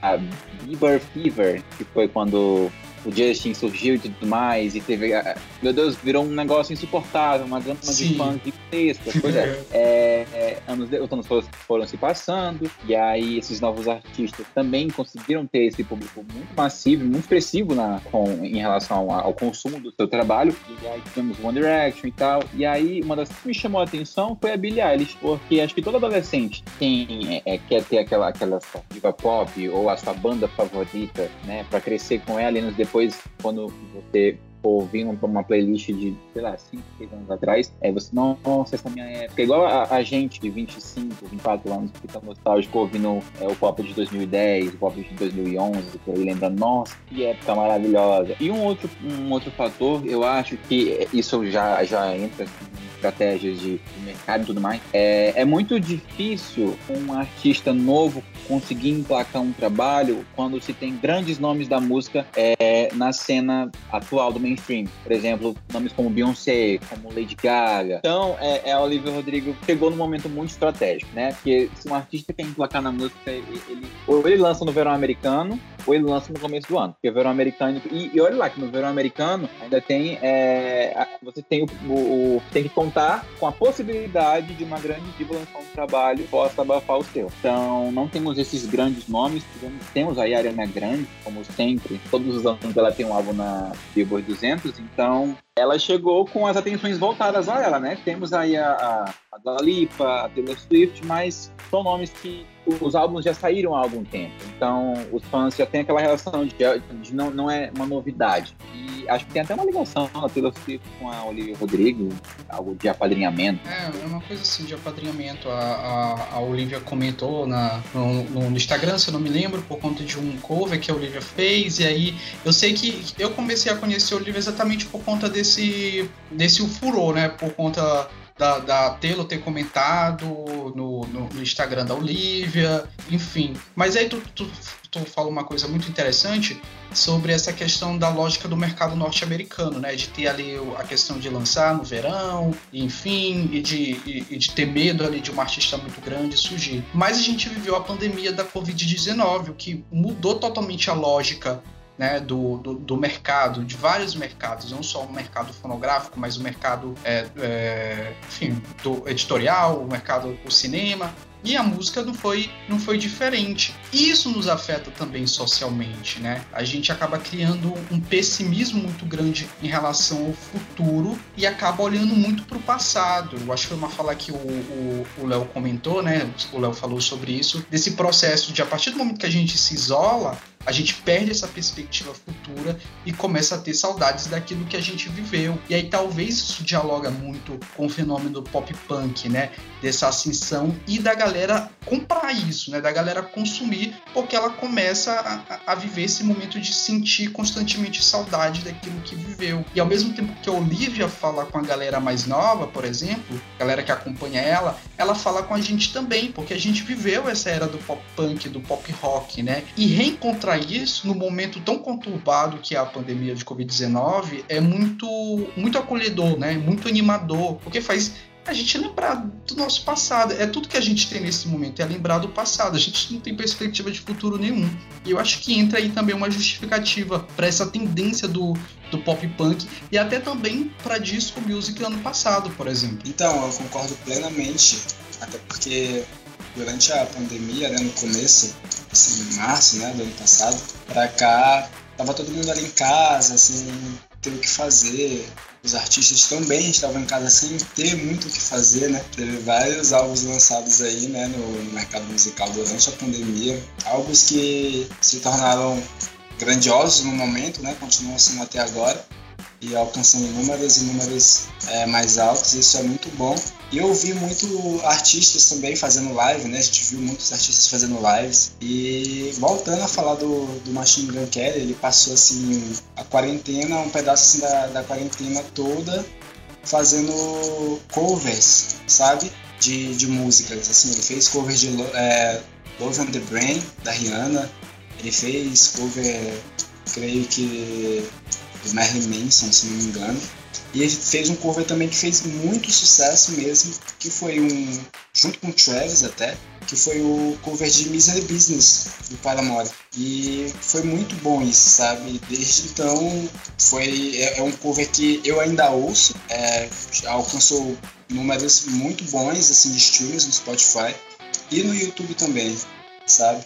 Bieber Fever, que foi quando o Justin surgiu e tudo mais, e teve. Meu Deus, virou um negócio insuportável, uma gama de fãs gigantescas. Pois é, *laughs* é, é anos, os anos foram, foram, se passando, e aí esses novos artistas também conseguiram ter esse público muito massivo, muito expressivo na, com, em relação ao, ao consumo do seu trabalho. E aí tivemos One Direction e tal. E aí, uma das que me chamou a atenção foi a Billie Eilish, porque acho que todo adolescente tem, é, é quer ter aquela, aquela diva pop ou a sua banda favorita, né, pra crescer com ela e nos depois, quando você ouvir uma playlist de, sei lá, 5, 6 anos atrás, é você, nossa, essa minha época. Igual a, a, gente de 25, 24 anos, que fica nostálgico ouvindo é, o pop de 2010, o pop de 2011, por aí lembrando, nossa, que época maravilhosa. E um outro, um outro fator, eu acho que isso já, já entra assim, estratégias de, mercado e tudo mais, é, é muito difícil um artista novo conseguir emplacar um trabalho quando se tem grandes nomes da música é, na cena atual do mainstream. Por exemplo, nomes como Beyoncé, como Lady Gaga. Então, é, é Olivia Rodrigo chegou num momento muito estratégico, né? Porque se um artista quer emplacar na música, ele, ou ele lança no verão americano, ou ele lança no começo do ano. Porque o verão americano. E, e olha lá que no verão americano ainda tem. É, você tem o, o, tem que contar com a possibilidade de uma grande diva lançar um trabalho possa abafar o seu. Então, não temos esses grandes nomes. Temos a Ariana Grande, como sempre. Todos os anos ela tem um álbum na Billboard 200. Então, ela chegou com as atenções voltadas a ela, né? Temos aí a, a, Dua Lipa, a Taylor Swift, mas são nomes que os álbuns já saíram há algum tempo. Então, os fãs já têm aquela relação de, de não, não é uma novidade. E acho que tem até uma ligação na Taylor Swift com a Olivia Rodrigo, algo de apadrinhamento. É, é uma coisa assim de apadrinhamento. A, a, a Olivia comentou na, no, no, Instagram, se eu não me lembro, por conta de um cover que a Olivia fez. E aí, eu sei que eu comecei a conhecer a Olivia exatamente por conta desse, desse furor, né? Por conta da, da Telo ter comentado no, no, no, Instagram da Olivia, enfim. Mas aí tu, tu, tu fala uma coisa muito interessante sobre essa questão da lógica do mercado norte-americano, né? De ter ali a questão de lançar no verão, enfim, e de, e, e de ter medo ali de uma artista muito grande surgir. Mas a gente viveu a pandemia da Covid-19, o que mudou totalmente a lógica né, do, do, do, mercado, de vários mercados, não só o mercado fonográfico, mas o mercado é, é, enfim, do editorial, o mercado do cinema. E a música não foi, não foi diferente. Isso nos afeta também socialmente, né? A gente acaba criando um pessimismo muito grande em relação ao futuro e acaba olhando muito para o passado. Eu acho que foi uma fala que o Léo comentou, né? O Léo falou sobre isso, desse processo de a partir do momento que a gente se isola, a gente perde essa perspectiva futura e começa a ter saudades daquilo que a gente viveu. E aí talvez isso dialoga muito com o fenômeno do pop punk, né? Dessa ascensão e da galera comprar isso, né? Da galera consumir, porque ela começa a, a viver esse momento de sentir constantemente saudade daquilo que viveu. E ao mesmo tempo que a Olivia fala com a galera mais nova, por exemplo, galera que acompanha ela, ela fala com a gente também, porque a gente viveu essa era do pop punk, do pop rock, né? E reencontrar isso no momento tão conturbado que é a pandemia de Covid-19 é muito, muito acolhedor, né? Muito animador, porque faz a gente lembrar do nosso passado. É tudo que a gente tem nesse momento, é lembrar do passado. A gente não tem perspectiva de futuro nenhum. E eu acho que entra aí também uma justificativa para essa tendência do, do pop punk e até também para disco music ano passado, por exemplo. Então, eu concordo plenamente, até porque durante a pandemia, né, no começo, assim, em março né, do ano passado, para cá, tava todo mundo ali em casa, assim, ter o que fazer. Os artistas também estavam em casa sem ter muito o que fazer, né? Teve vários álbuns lançados aí, né, no mercado musical durante a pandemia. Álbuns que se tornaram grandiosos no momento, né? Continuam sendo até agora e alcançando números e números é, mais altos, isso é muito bom. Eu vi muito artistas também fazendo live, né? A gente viu muitos artistas fazendo lives. E voltando a falar do, do Machine Gun Kelly, ele passou assim a quarentena, um pedaço assim, da, da quarentena toda fazendo covers, sabe? De, de músicas. Assim, ele fez cover de é, Love on the Brain, da Rihanna. Ele fez cover, creio que do Marilyn Manson, se não me engano. E ele fez um cover também que fez muito sucesso mesmo, que foi um, junto com o Travis até, que foi o cover de Misery Business do Paramore. E foi muito bom isso, sabe? Desde então foi é, é um cover que eu ainda ouço, é, alcançou números muito bons assim de streams no Spotify e no YouTube também, sabe?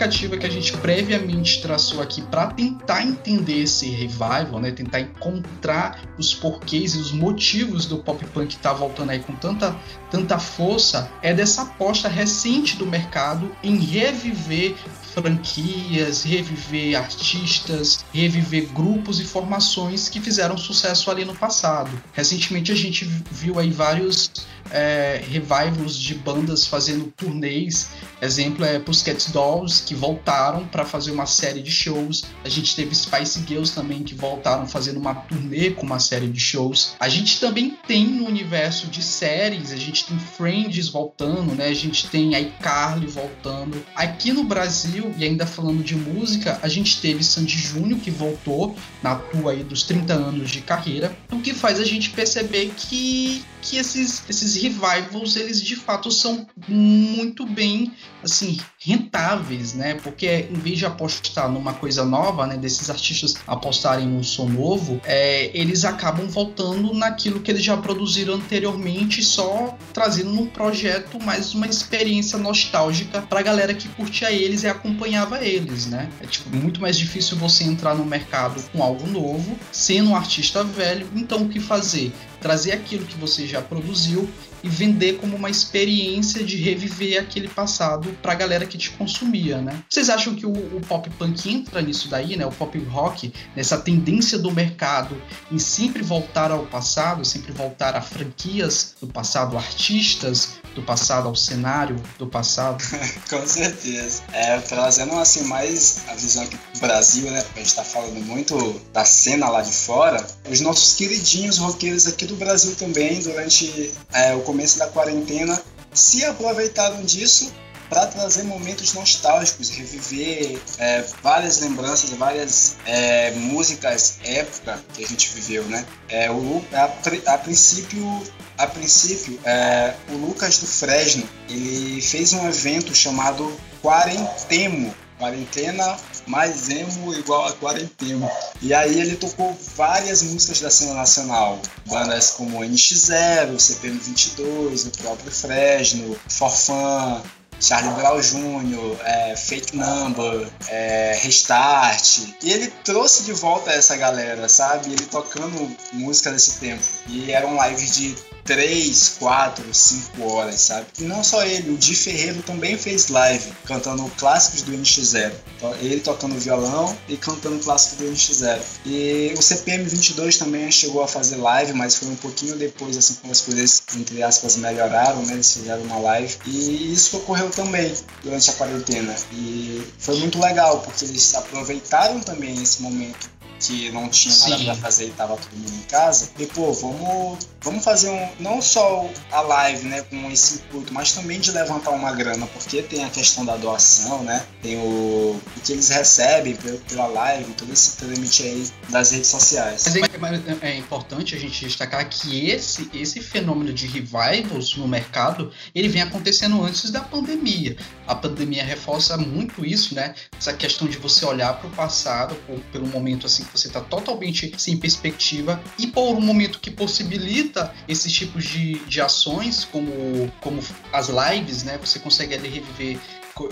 Justificativa que a gente previamente traçou aqui para tentar entender esse revival, né, tentar encontrar os porquês e os motivos do pop punk estar tá voltando aí com tanta, tanta força, é dessa aposta recente do mercado em reviver franquias, reviver artistas, reviver grupos e formações que fizeram sucesso ali no passado. Recentemente a gente viu aí vários é, revivals de bandas fazendo turnês. Exemplo é Pussycat Dolls, que voltaram para fazer uma série de shows. A gente teve Spice Girls também, que voltaram fazendo uma turnê com uma série de shows. A gente também tem no universo de séries, a gente tem Friends voltando, né? A gente tem iCarly voltando. Aqui no Brasil, e ainda falando de música, a gente teve Sandy Júnior, que voltou na tua aí dos 30 anos de carreira, o que faz a gente perceber que que esses, esses revivals eles de fato são muito bem assim rentáveis, né? Porque em vez de apostar numa coisa nova, né, desses artistas apostarem num som novo, é, eles acabam voltando naquilo que eles já produziram anteriormente, só trazendo num projeto mais uma experiência nostálgica para a galera que curtia eles e acompanhava eles, né? É tipo muito mais difícil você entrar no mercado com algo novo, sendo um artista velho. Então o que fazer? Trazer aquilo que você já produziu e vender como uma experiência de reviver aquele passado pra galera que te consumia, né? Vocês acham que o, o, pop punk entra nisso daí, né? O pop rock, nessa tendência do mercado em sempre voltar ao passado, sempre voltar a franquias do passado, artistas do passado ao cenário do passado? *laughs* Com certeza. É, trazendo assim mais a visão aqui do Brasil, né? A gente tá falando muito da cena lá de fora. Os nossos queridinhos roqueiros aqui do Brasil também, durante é, o começo da quarentena, se aproveitaram disso para trazer momentos nostálgicos, reviver é, várias lembranças, várias é, músicas época que a gente viveu, né? É, o, a, a princípio, a princípio é, o Lucas do Fresno, ele fez um evento chamado Quarentemo, quarentena mais emo igual a quarentena. E aí ele tocou várias músicas da cena nacional, bandas como NX0, CPM 22, o próprio Fresno, Forfã, Charlie Brown Jr., é, Fake Number, é, Restart. E ele trouxe de volta essa galera, sabe? Ele tocando música desse tempo. E eram lives de 3, 4, 5 horas, sabe? E não só ele, o Di Ferreiro também fez live cantando clássicos do NX0. Então, ele tocando violão e cantando clássicos do NX0. E o CPM 22 também chegou a fazer live, mas foi um pouquinho depois, assim, quando as coisas, entre aspas, melhoraram, né? Eles fizeram uma live. E isso ocorreu também durante a quarentena. E foi muito legal, porque eles aproveitaram também esse momento que não tinha nada Sim. pra fazer e tava todo mundo em casa. E, pô, vamos, vamos fazer um, não só a live, né, com esse intuito, mas também de levantar uma grana, porque tem a questão da doação, né, tem o, o que eles recebem pela, live, todo esse trâmite aí das redes sociais. Mas é, mas é importante a gente destacar que esse, esse fenômeno de revivals no mercado, ele vem acontecendo antes da pandemia. A pandemia reforça muito isso, né? Essa questão de você olhar para o passado por, pelo momento assim você está totalmente sem perspectiva e por um momento que possibilita esses tipos de, de ações, como, como as lives, né? Você consegue ali reviver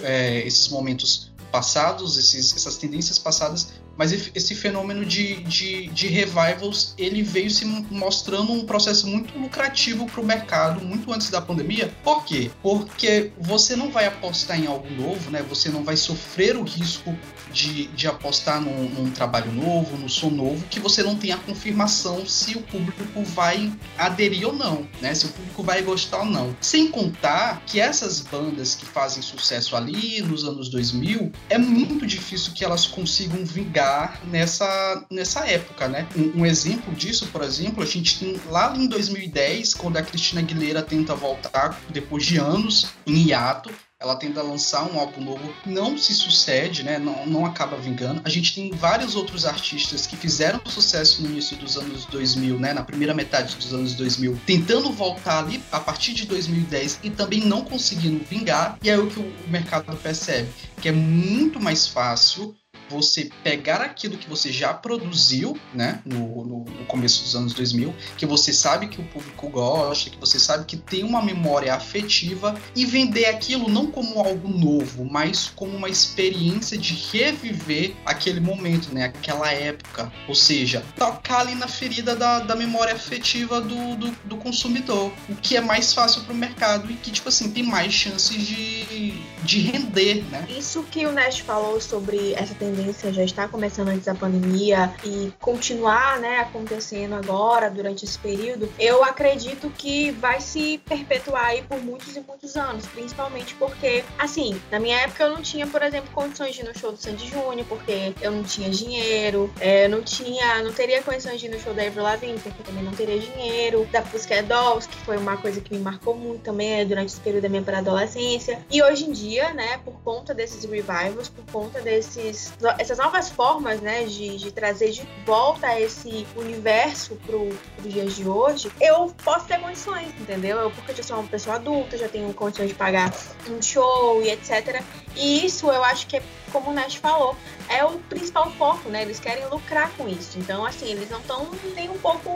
é, esses momentos passados, esses, essas tendências passadas mas esse- fenômeno de, de, de revivals ele veio se mostrando um processo muito lucrativo para o mercado muito antes da pandemia. Por quê? Porque você não vai apostar em algo novo, né? Você não vai sofrer o risco de, de apostar num, num trabalho novo, no som novo, que você não tem a confirmação se o público vai aderir ou não, né? Se o público vai gostar ou não. Sem contar que essas bandas que fazem sucesso ali nos anos 2000, é muito difícil que elas consigam vingar nessa, nessa época, né? Um, um exemplo disso, por exemplo, a gente tem lá em 2010, quando a Cristina Aguilera tenta voltar depois de anos em hiato, ela tenta lançar um álbum novo, não se sucede, né? Não, não acaba vingando. A gente tem vários outros artistas que fizeram sucesso no início dos anos 2000, né? Na primeira metade dos anos 2000, tentando voltar ali a partir de 2010 e também não conseguindo vingar. E é o que o mercado percebe, que é muito mais fácil você pegar aquilo que você já produziu, né, no, no, começo dos anos 2000, que você sabe que o público gosta, que você sabe que tem uma memória afetiva e vender aquilo não como algo novo, mas como uma experiência de reviver aquele momento, né, aquela época. Ou seja, tocar ali na ferida da, da memória afetiva do, do, do consumidor, o que é mais fácil para o mercado e que, tipo assim, tem mais chances de, de render, né? Isso que o Nest falou sobre essa tendência já está começando antes da pandemia e continuar, né, acontecendo agora durante esse período, eu acredito que vai se perpetuar aí por muitos e muitos anos, principalmente porque, assim, na minha época eu não tinha, por exemplo, condições de ir no show do Sandy Júnior, porque eu não tinha dinheiro, é, eu não tinha, não teria condições de ir no show da Avril Lavigne, porque também não teria dinheiro, da Pussycat Dolls, que foi uma coisa que me marcou muito também é, durante esse período da minha pré-adolescência, e hoje em dia, né, por conta desses revivals, por conta desses essas novas formas, né, de, de trazer de volta esse universo pro, pro dias de hoje, eu posso ter condições, entendeu? Eu, porque eu já sou uma pessoa adulta, já tenho condições de pagar um show e etc. E isso eu acho que é, como o Nash falou, é o principal foco, né? Eles querem lucrar com isso. Então, assim, eles não estão nem um pouco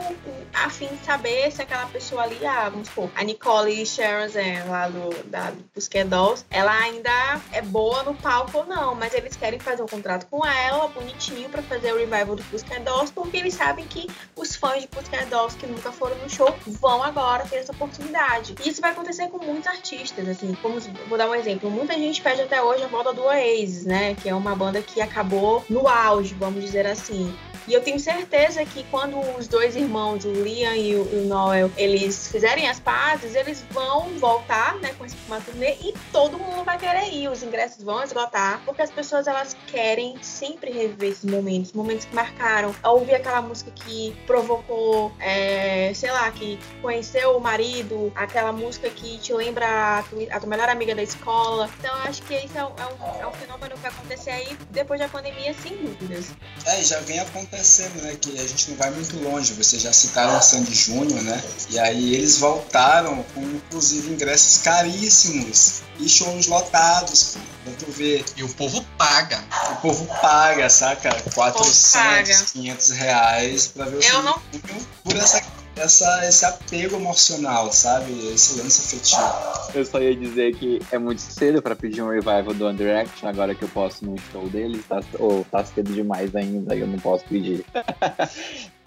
afim de saber se aquela pessoa ali, ah, vamos supor, a Nicole Sharon Zan, lá do, da, do Pussycat Dolls, ela ainda é boa no palco ou não, mas eles querem fazer um contrato com ela, bonitinho, pra fazer o revival do Pussycat Dolls, porque eles sabem que os fãs de Pussycat Dolls que nunca foram no show vão agora ter essa oportunidade. E isso vai acontecer com muitos artistas, assim, como, vou dar um exemplo, muita gente pede até hoje a volta do Oasis, né, que é uma banda que acabou no auge, vamos dizer assim. E eu tenho certeza que quando os dois irmãos, o Liam e o, Noel, eles fizerem as pazes, eles vão voltar, né, com uma turnê e todo mundo vai querer ir. Os ingressos vão esgotar, porque as pessoas elas querem sempre reviver esses momentos, momentos que marcaram, ouvir aquela música que provocou, é, sei lá, que conheceu o marido, aquela música que te lembra a, tu, a tua melhor amiga da escola. Então acho que isso é um, é um, é fenômeno que vai acontecer aí depois da pandemia, sem dúvidas. É, já vem acontecendo, né? Que a gente não vai muito longe. Vocês já citaram o Sandy Júnior, né? E aí eles voltaram com, inclusive, ingressos caríssimos e shows lotados. Pra tu ver. E o povo paga. O povo paga, saca? 400, paga. 500 reais pra ver o Eu Sandy não- Júnior por essa, essa, esse apego emocional, sabe? Esse lance afetivo. Eu só ia dizer que é muito cedo pra pedir um revival do One agora que eu posso num show deles, tá, ou tá cedo demais ainda, eu não posso pedir. *laughs*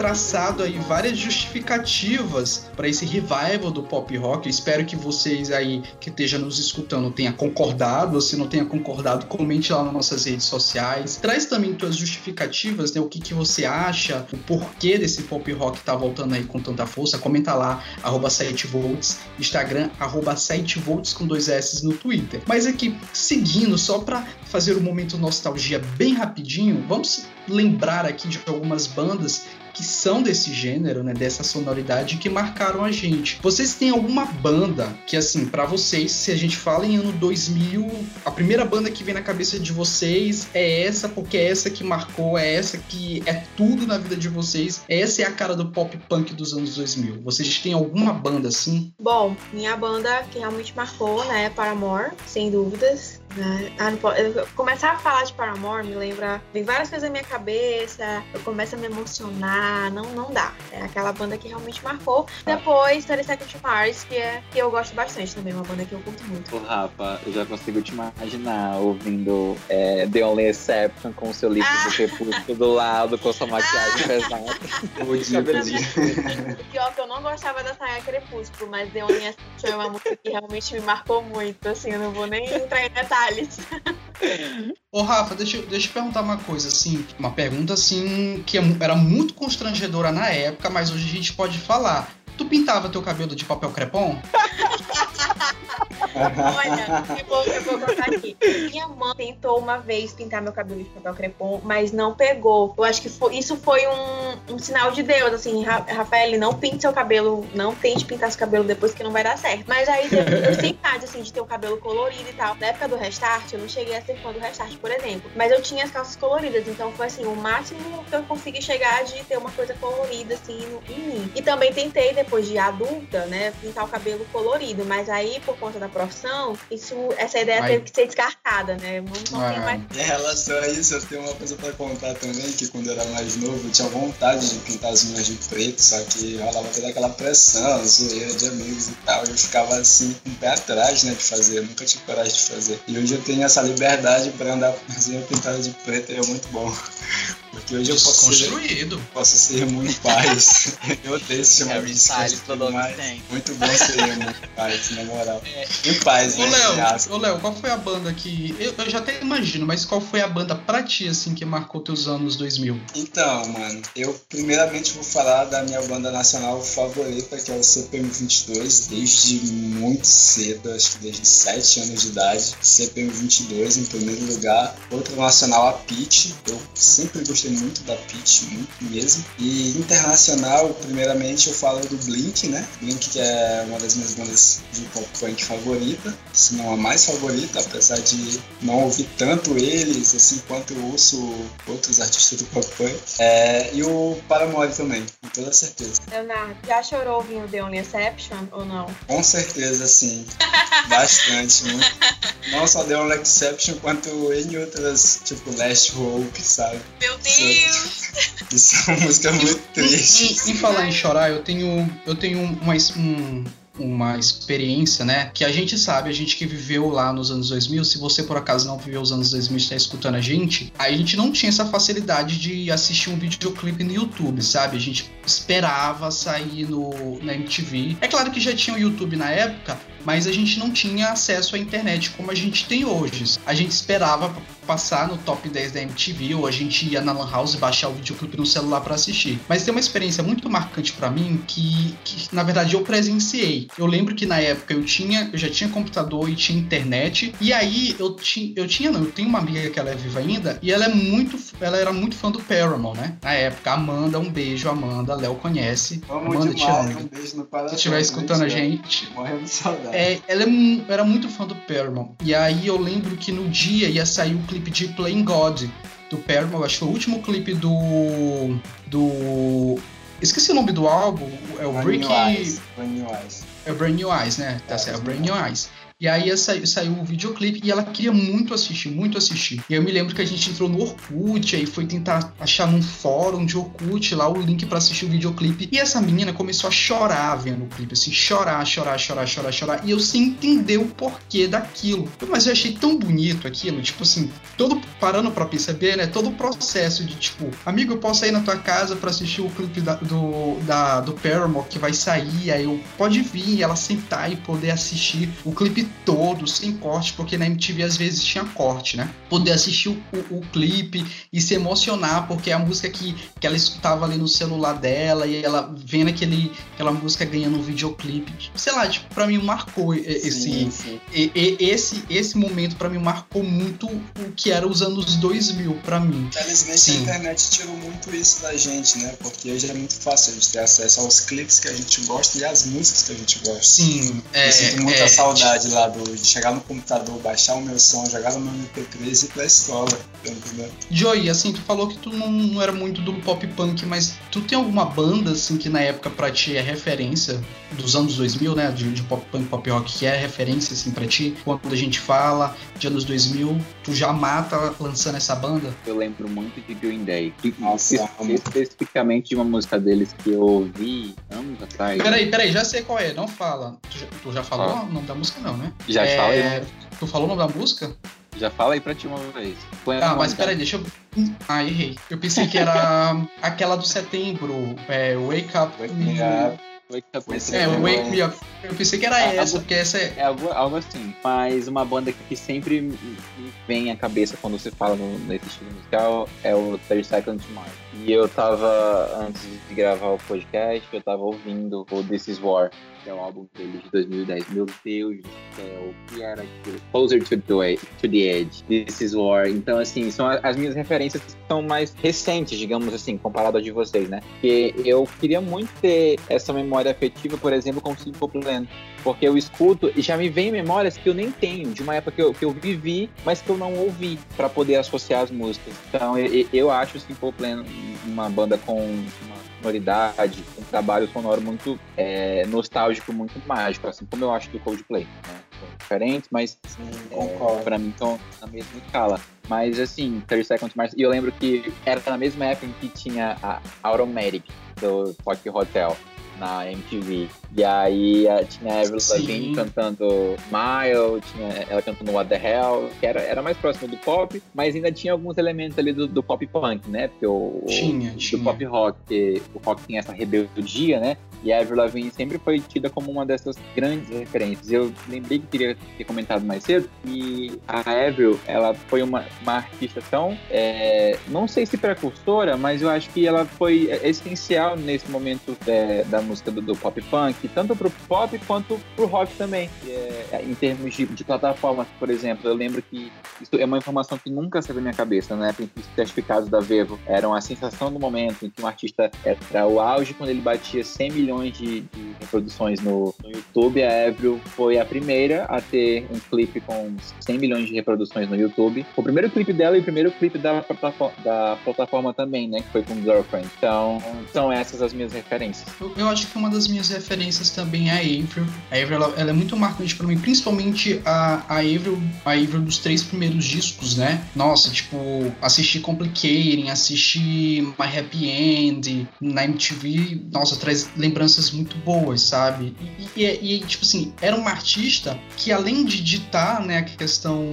traçado aí várias justificativas para esse revival do pop rock, eu espero que vocês aí que estejam nos escutando tenham concordado, se não tenha concordado, comente lá nas nossas redes sociais. Traz também tuas justificativas, né? O que, que você acha, o porquê desse pop rock tá voltando aí com tanta força. Comenta lá, arroba 7volts, Instagram, arroba 7volts com dois S no Twitter. Mas aqui, seguindo, só para fazer o momento nostalgia bem rapidinho, vamos lembrar aqui de algumas bandas que são desse gênero, né, dessa sonoridade que marcaram a gente. Vocês têm alguma banda que assim, para vocês, se a gente fala em ano 2000, a primeira banda que vem na cabeça de vocês é essa porque é essa que marcou, é essa que é tudo na vida de vocês. Essa é a cara do pop punk dos anos 2000. Vocês têm alguma banda assim? Bom, minha banda que realmente marcou, né, é Paramore, sem dúvidas. Né? Ah, eu- começar a falar de Paramore me lembra. Vem várias coisas na minha cabeça, eu começo a me emocionar, não, não dá. É aquela banda que realmente marcou. Depois, 30 Seconds to Mars, que, é, que eu gosto bastante também, uma banda que eu curto muito. Ô, Rafa, eu já consigo te imaginar ouvindo é, The Only Exception com o seu livro Ah! do crepúsculo do lado, com sua maquiagem pesada. *laughs* Podia, Cabelo podia. O pior é que eu não gostava da saia Crepúsculo, mas The Only Exception é uma música que realmente me marcou muito, assim, eu não vou nem entrar em detalhes. *laughs* Ô Rafa, deixa, eu- deixa eu perguntar uma coisa, assim, uma pergunta assim que é era muito constrangedora na época, mas hoje a gente pode falar. Tu pintava teu cabelo de papel crepom? *laughs* Olha, eu vou, eu vou contar aqui. Minha mãe tentou uma vez pintar meu cabelo de papel crepom, mas não pegou. Eu acho que foi- isso foi um, um sinal de Deus, assim, Ra- Rafael, não pinte seu cabelo, não tente pintar seu cabelo depois que não vai dar certo. Mas aí eu, eu sempre assim, de ter o cabelo colorido e tal. Na época do Restart, eu não cheguei a ser fã do Restart, por exemplo. Mas eu tinha as calças coloridas, então foi assim, o máximo que eu consegui chegar de ter uma coisa colorida, assim, em mim. E também tentei, depois de adulta, né, pintar o cabelo colorido. Mas aí, por conta da profissão, isso, essa ideia Vai. teve que ser descartada, né? Não, não tem Ah. mais. Em relação a isso, eu tenho uma coisa pra contar também, que quando eu era mais novo, eu tinha vontade de pintar as unhas de preto, só que rolava toda aquela pressão, zoeira de amigos e tal, e eu ficava assim, com o pé atrás, né, de fazer, eu nunca tive coragem de fazer. E hoje eu tenho essa liberdade pra andar com as unhas pintadas de preto, e é muito bom. Porque hoje eu posso ser, Desconstruído. posso ser muito paz. *laughs* eu odeio esse Styles todo mas tem. muito bom ser muito paz, na moral. Em paz, Ô entre Léo, ô Léo, qual foi a banda que. Eu, eu já até imagino, mas qual foi a banda pra ti, assim, que marcou teus anos 2000? Então, mano, eu primeiramente vou falar da minha banda nacional favorita, que é o CPM22, desde muito cedo, acho que desde 7 anos de idade. CPM22 em primeiro lugar. Outro nacional, a Pitch. Eu sempre gostei muito da Pitch, muito mesmo. E internacional, primeiramente eu falo do Blink, né? Blink que é uma das minhas bandas de pop punk favorita, se não a mais favorita, apesar de não ouvir tanto eles, assim, quanto eu ouço outros artistas do pop punk. É, e o Paramore também, com toda certeza. Leonardo, já chorou ouvindo The Only Exception ou não? Com certeza, sim. Bastante, muito. *laughs* Não só The Only Exception, quanto em outras, tipo Last Hope, sabe? Meu Deus! Que são músicas muito tristes. Em, em falar em chorar, eu tenho, eu tenho uma, es- um- uma experiência, né? Que a gente sabe, a gente que viveu lá nos anos 2000, se você por acaso não viveu os anos 2000 e está escutando a gente, a gente não tinha essa facilidade de assistir um videoclipe no YouTube, sabe? A gente esperava sair no, na MTV. É claro que já tinha o YouTube na época, mas a gente não tinha acesso à internet como a gente tem hoje. A gente esperava passar no top 10 da MTV ou a gente ia na Lan House baixar o videoclipe no celular para assistir. Mas tem uma experiência muito marcante para mim que, que, na verdade, eu presenciei. Eu lembro que na época eu tinha, eu já tinha computador e tinha internet. E aí eu tinha, eu tinha não, eu tenho uma amiga que ela é viva ainda e ela é muito, ela era muito fã do Paramore, né? Na época, Amanda, um beijo, Amanda, Léo conhece. Vamos Amanda, te demais, amo. um beijo no coração. Se estiver escutando a gente, Morrendo de saudade. é, ela é era muito fã do Paramore. E aí eu lembro que no dia ia sair o clipe de Playing God do Paramore. Acho que foi o último clipe do. do. Esqueci o nome do álbum. É o Brand Brick. É o Brand New Eyes, né? Tá É, certo, é o Brand New Eyes. E aí saiu, saiu o videoclipe e ela queria muito assistir, muito assistir. E eu me lembro que a gente entrou no Orkut, aí foi tentar achar num fórum de Orkut lá o link para assistir o videoclipe. E essa menina começou a chorar vendo o clipe, assim, chorar, chorar, chorar, chorar, chorar. E eu sem entender o porquê daquilo. Mas eu achei tão bonito aquilo, tipo assim, todo parando para perceber, né? Todo o processo de tipo, amigo, eu posso ir na tua casa para assistir o clipe da, do, da, do Paramore que vai sair, aí eu pode vir, ela sentar e poder assistir o clipe todo, sem corte, porque na MTV às vezes tinha corte, né? Poder assistir o, o, o clipe e se emocionar, porque é a música que, que ela escutava ali no celular dela e ela vendo aquele, aquela música ganhando um videoclipe. Sei lá, tipo, pra mim marcou esse, sim, sim. Esse, esse momento para mim marcou muito o que era os anos 2000 para mim. Infelizmente sim. a internet tirou muito isso da gente, né? Porque hoje é muito fácil a gente ter acesso aos clipes que a gente gosta e às músicas que a gente gosta. Sim, é, eu sinto muita é, saudade lá de chegar no computador, baixar o meu som, jogar no meu MP3 e ir pra escola. Entendeu? Joey, assim, tu falou que tu não, não era muito do pop punk, mas tu tem alguma banda, assim, que na época pra ti é referência dos anos 2000, né? De, de pop punk, pop rock, que é referência, assim, pra ti? Quando a gente fala de anos 2000, tu já mata lançando essa banda? Eu lembro muito de Green Day. Nossa, especificamente de uma música deles que eu ouvi anos atrás. Peraí, peraí, já sei qual é, não fala. Tu já, tu já falou ah. o nome da música, não, né? Já é... falei. Né? Tu falou o nome da música? Já fala aí pra ti uma vez. Põe ah, mas peraí, deixa eu. Ah, errei. Eu pensei que era *laughs* aquela do setembro. É, Wake Up. Wake Me Up. Wake Up é, Wake Me Up. Eu pensei que era ah, essa, algo, porque essa é. É algo, algo assim. Mas uma banda que sempre me vem à cabeça quando você fala no, nesse estilo musical é o 30 Seconds to Mars. E eu tava, antes de gravar o podcast, eu tava ouvindo o This Is War que é o álbum dele de 2010. Meu Deus do céu, o que era aquilo? Closer to the, to the Edge, This is War. Então, assim, são as minhas referências que são mais recentes, digamos assim, comparado a de vocês, né? Porque eu queria muito ter essa memória afetiva, por exemplo, com Simple Plan. Porque eu escuto e já me vem memórias que eu nem tenho, de uma época que eu, que eu vivi, mas que eu não ouvi, para poder associar as músicas. Então, eu, eu acho Simple Plan uma banda com uma sonoridade, um trabalho sonoro muito é, nostálgico, muito mágico, assim como eu acho do Coldplay. Né? São diferentes, mas é, para mim estão na mesma escala. Mas assim, 30 Seconds Mars, e eu lembro que era na mesma época em que tinha a Automatic do Tokyo Hotel na MTV. E aí tinha a Avril Lavigne cantando Smile, tinha ela cantando What the Hell, que era, era mais próximo do pop, mas ainda tinha alguns elementos ali do, do pop punk, né? Porque o, tinha, o, tinha. do pop rock, o rock tem essa rebeldia, né? E a Avril Lavigne sempre foi tida como uma dessas grandes referências. Eu lembrei que queria ter comentado mais cedo que a Avril, ela foi uma, uma artista tão, é, não sei se precursora, mas eu acho que ela foi essencial nesse momento é, da música do, do, pop punk, tanto pro pop quanto pro rock também. É, em termos de, de plataformas, por exemplo, eu lembro que isso é uma informação que nunca saiu da minha cabeça, né? Os certificados da Vevo eram a sensação do momento em que um artista era o auge quando ele batia 100 milhões de, de reproduções no, no, YouTube. A Avril foi a primeira a ter um clipe com 100 milhões de reproduções no YouTube. O primeiro clipe dela e o primeiro clipe da, da plataforma também, né? Que foi com Girlfriend. Então, são essas as minhas referências. Eu, eu acho que uma das minhas referências também é a Avril. A Avril, ela, ela é muito marcante para mim, principalmente a, a Avril, a Avril dos três primeiros discos, né? Nossa, tipo, assistir Complicating, assistir My Happy End na MTV, nossa, traz lembranças lembranças muito boas, sabe? E, e, e, tipo assim, era uma artista que além de ditar, né, a questão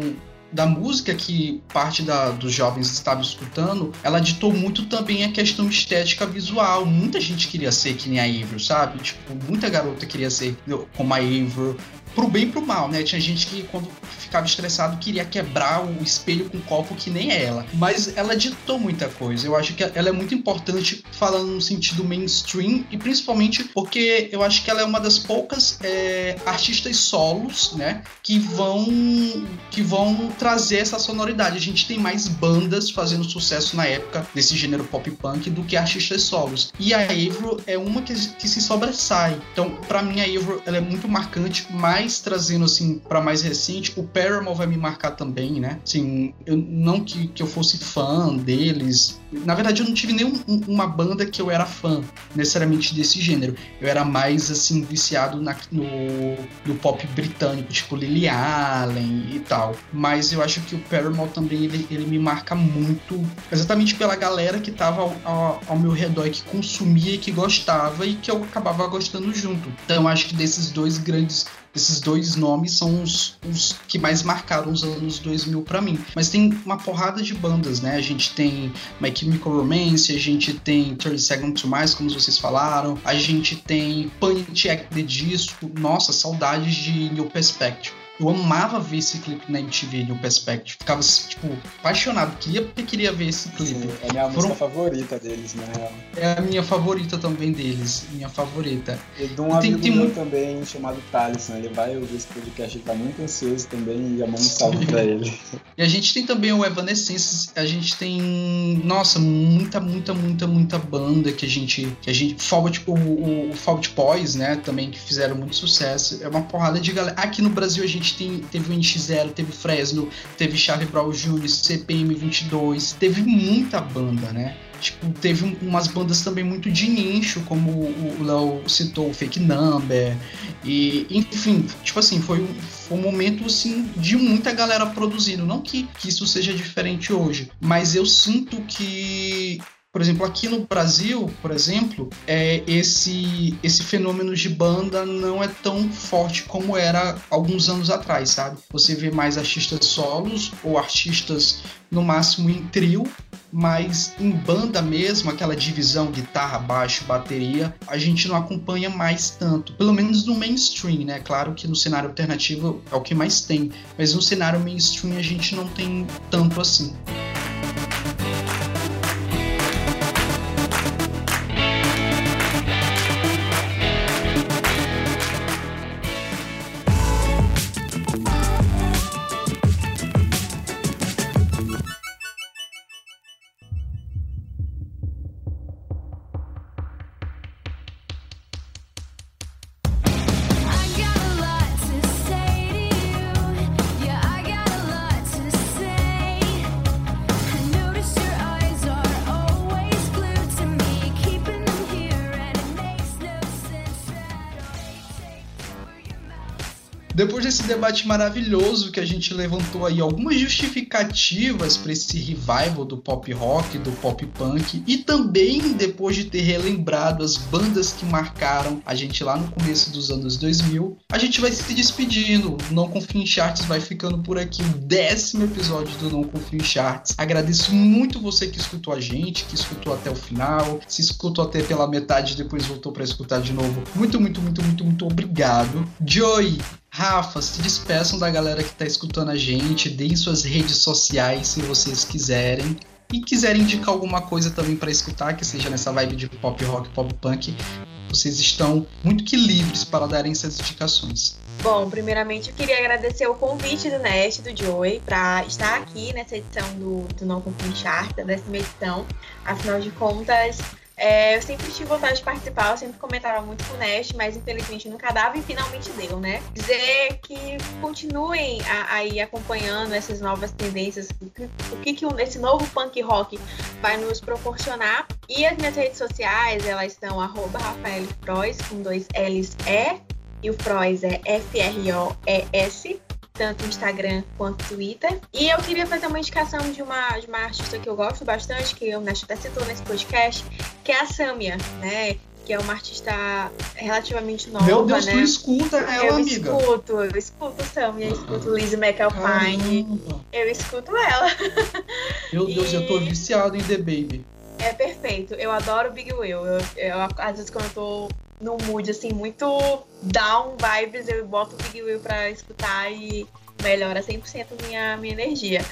da música que parte da, dos jovens estavam escutando, ela ditou muito também a questão estética visual. Muita gente queria ser que nem a Avril, sabe? Tipo, muita garota queria ser como a Avril pro bem e pro mal, né? Tinha gente que quando ficava estressado queria quebrar o espelho com o copo que nem ela. Mas ela ditou muita coisa. Eu acho que ela é muito importante falando no sentido mainstream e principalmente porque eu acho que ela é uma das poucas é, artistas solos, né? Que vão que vão trazer essa sonoridade. A gente tem mais bandas fazendo sucesso na época desse gênero pop punk do que artistas solos. E a Avril é uma que, que se sobressai. Então, para mim a Avril ela é muito marcante, mas Trazendo assim para mais recente, o Paramore vai me marcar também, né? Assim, eu, não que, que eu fosse fã deles. Na verdade, eu não tive nenhuma banda que eu era fã necessariamente desse gênero. Eu era mais assim viciado na, no, no pop britânico, tipo Lily Allen e tal. Mas eu acho que o Paramore também ele, ele me marca muito, exatamente pela galera que tava ao, ao, ao meu redor e que consumia e que gostava e que eu acabava gostando junto. Então eu acho que desses dois grandes esses dois nomes são os, os, que mais marcaram os anos 2000 para mim. Mas tem uma porrada de bandas, né? A gente tem My Chemical Romance, a gente tem 30 Seconds to Mars, como vocês falaram, a gente tem Punch Act the Disco, nossa, saudades de New Perspective. Eu amava ver esse clipe na MTV, New Perspective. Ficava, tipo, apaixonado. Queria porque queria ver esse clipe. Sim, é a minha Foram... música favorita deles, na real. É a minha favorita também deles. Minha favorita. E de um e amigo tem, tem muito... também, chamado Thaleson. Ele vai ouvir esse podcast, ele tá muito ansioso também. E a mão salve pra ele. E a gente tem também o Evanescence. A gente tem, nossa, muita, muita, muita, muita banda que a gente... Que a gente Forward, o, o, Boys, né? Também, que fizeram muito sucesso. É uma porrada de galera. Aqui no Brasil a gente gente tem, teve o NX0, teve Fresno, teve Charlie Brown Jr., CPM 22, teve muita banda, né? Tipo, teve um, umas bandas também muito de nicho, como o Léo citou, Fake Number. E, enfim, tipo assim, foi, foi um momento assim, de muita galera produzindo. Não que, que isso seja diferente hoje, mas eu sinto que por exemplo, aqui no Brasil, por exemplo, é, esse, esse fenômeno de banda não é tão forte como era alguns anos atrás, sabe? Você vê mais artistas solos ou artistas no máximo em trio, mas em banda mesmo, aquela divisão guitarra, baixo, bateria, a gente não acompanha mais tanto. Pelo menos no mainstream, né? Claro que no cenário alternativo é o que mais tem, mas no cenário mainstream a gente não tem tanto assim. Debate maravilhoso que a gente levantou aí algumas justificativas para esse revival do pop rock, do pop punk e também depois de ter relembrado as bandas que marcaram a gente lá no começo dos anos 2000, a gente vai se despedindo. Não Confio em Charts vai ficando por aqui, o décimo episódio do Não Confio em Charts. Agradeço muito você que escutou a gente, que escutou até o final, se escutou até pela metade e depois voltou para escutar de novo. Muito, muito, muito, muito, muito obrigado. Joey, Rafa, se despeçam da galera que está escutando a gente, deem suas redes sociais se vocês quiserem. E quiserem indicar alguma coisa também para escutar, que seja nessa vibe de pop rock, pop punk, vocês estão muito que livres para darem essas indicações. Bom, primeiramente eu queria agradecer o convite do Nest, do Joey, para estar aqui nessa edição do, do Não Confim Chart, dessa edição. Afinal de contas, é, eu sempre tive vontade de participar, eu sempre comentava muito com o Nest, mas infelizmente nunca dava e finalmente deu, né? Dizer que continuem aí acompanhando essas novas tendências, o que, que, esse novo punk rock vai nos proporcionar. E as minhas redes sociais, elas estão arroba com dois L's E, e o Frois é F-R-O-E-S tanto Instagram quanto Twitter. E eu queria fazer uma indicação de uma, de uma artista que eu gosto bastante, que Nash até citou nesse podcast, que é a Samia, né? Que é uma artista relativamente nova, Meu Deus, né? tu escuta ela, eu amiga. Eu escuto, eu escuto Samia, eu escuto Lizzie McAlpine. Caramba. Eu escuto ela. *laughs* Meu Deus, e... eu tô viciado em The Baby. É perfeito. Eu adoro Big Will. Eu, eu, às vezes quando eu tô num mood assim, muito down vibes, eu boto o Big Will pra escutar e melhora 100% minha, minha energia.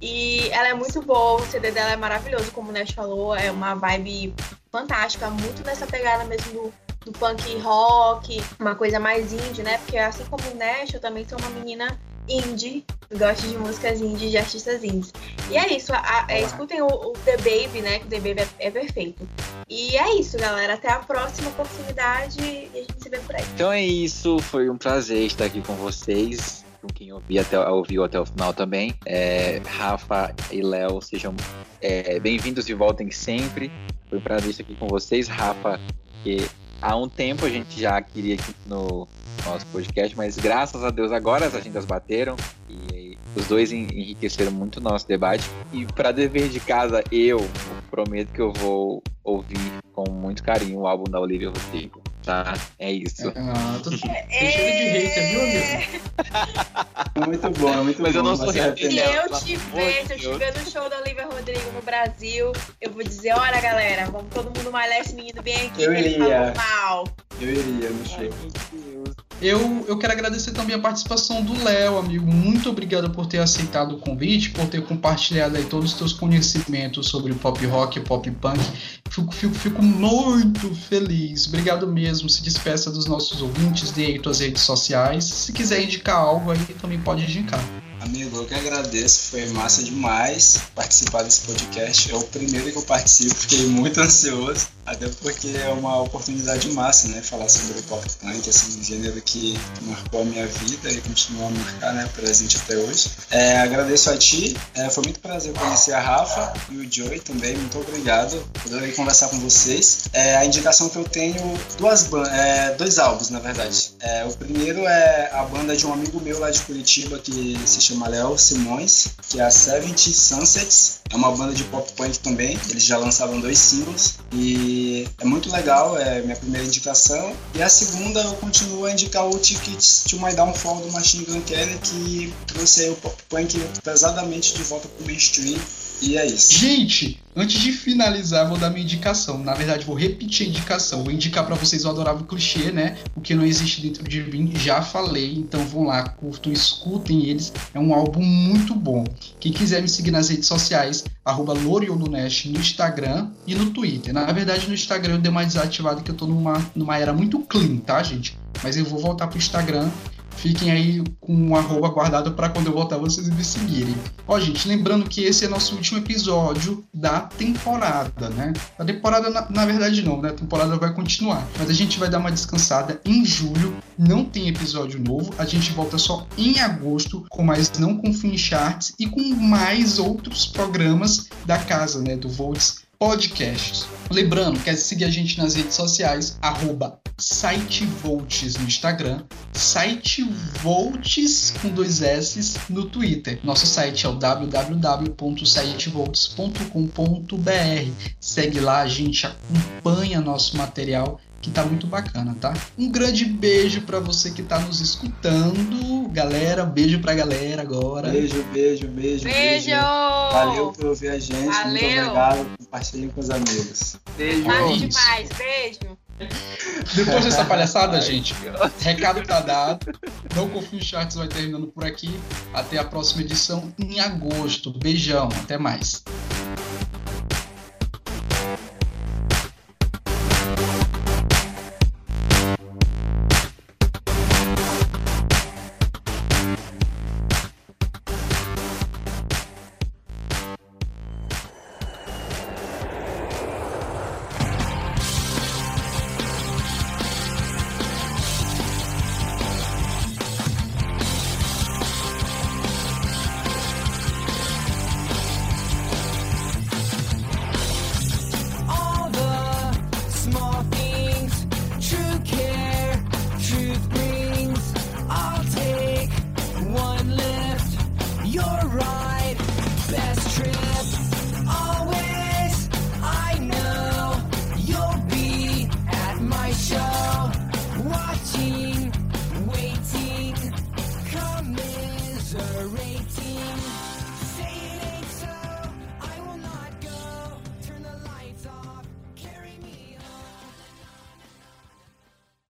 E ela é muito boa, o CD dela é maravilhoso, como o Nash falou, é uma vibe fantástica, muito nessa pegada mesmo do, do punk rock, uma coisa mais indie, né? Porque assim como o Nash, eu também sou uma menina indie, gosto de músicas indie, de artistas indies. E é isso, a, a, escutem o, o, The Baby, né? Que o The Baby é, é, perfeito. E é isso, galera. Até a próxima oportunidade e a gente se vê por aí. Então é isso, foi um prazer estar aqui com vocês. Com quem ouvi até, ouviu até o final também. É, Rafa e Léo, sejam é, bem-vindos e voltem sempre. Foi um prazer estar aqui com vocês. Rafa, que há um tempo a gente já queria aqui no nosso podcast, mas graças a Deus agora as agendas bateram e os dois enriqueceram muito o nosso debate. E para dever de casa, eu prometo que eu vou ouvir com muito carinho o álbum da Olivia Rodrigo. Tá? É isso. Ah, *laughs* tô cheio de hater, viu, amigo? *laughs* muito bom, muito Mas bom. eu não sou hater. Se eu tiver, se eu estiver no show da Olivia Rodrigo no Brasil, eu vou dizer, olha galera, vamos todo mundo malhar esse menino bem aqui, eu que ele iria. falou mal. Eu iria no show. Eu, eu quero agradecer também a participação do Léo, amigo. Muito obrigado por ter aceitado o convite, por ter compartilhado aí todos os teus conhecimentos sobre pop rock e pop punk. Fico, fico, fico muito feliz. Obrigado mesmo. Se despeça dos nossos ouvintes, dê aí tuas redes sociais. Se quiser indicar algo aí, também pode indicar. Amigo, eu que agradeço, foi massa demais participar desse podcast. É o primeiro que eu participo, fiquei muito ansioso, até porque é uma oportunidade massa, né? Falar sobre o pop punk, assim, um gênero que marcou a minha vida e continua a marcar, né? Presente até hoje. É, agradeço a ti, é, foi muito prazer conhecer a Rafa e o Joey também, muito obrigado. Adorei conversar com vocês. É, a indicação que eu tenho, duas é, dois álbuns, na verdade. É, o primeiro é a banda de um amigo meu lá de Curitiba que se chama Léo Simões, que é a Seventy Sunsets. É uma banda de pop punk também. Eles já lançaram dois singles e é muito legal. É minha primeira indicação. E a segunda eu continuo a indicar o Tickets to My Downfall do Machine Gun Kelly, que trouxe aí o pop punk pesadamente de volta pro mainstream. E é isso. Gente, antes de finalizar, vou dar minha indicação. Na verdade, vou repetir a indicação. Vou indicar para vocês o adorável clichê, né? O que não existe dentro de mim, já falei. Então vão lá, curtam, escutem eles. É um álbum muito bom. Quem quiser me seguir nas redes sociais, arroba no Instagram e no Twitter. Na verdade, no Instagram eu dei uma desativada que eu tô numa, numa era muito clean, tá, gente? Mas eu vou voltar pro Instagram Fiquem aí com um arroba guardado para quando eu voltar vocês me seguirem. Ó, gente, lembrando que esse é nosso último episódio da temporada, né? A temporada, na, na, verdade, não, né? A temporada vai continuar. Mas a gente vai dar uma descansada em julho. Não tem episódio novo. A gente volta só em agosto com mais Não Confio em Charts e com mais outros programas da casa, né? Do Volts Podcasts. Lembrando, quer seguir a gente nas redes sociais, arroba SiteVolts no Instagram, SiteVolts com dois S no Twitter. Nosso site é o www.sitevolts.com.br. Segue lá, a gente acompanha nosso material que tá muito bacana, tá? Um grande beijo para você que tá nos escutando. Galera, beijo pra galera agora. Beijo, beijo, beijo. Beijo! beijo. Valeu por ouvir a gente. Valeu. Muito obrigado. Compartilhem com os amigos. Beijo. Nada demais. Beijo. Depois dessa palhaçada, *laughs* gente, recado tá dado. Não confio charts vai terminando por aqui. Até a próxima edição em agosto. Beijão, até mais.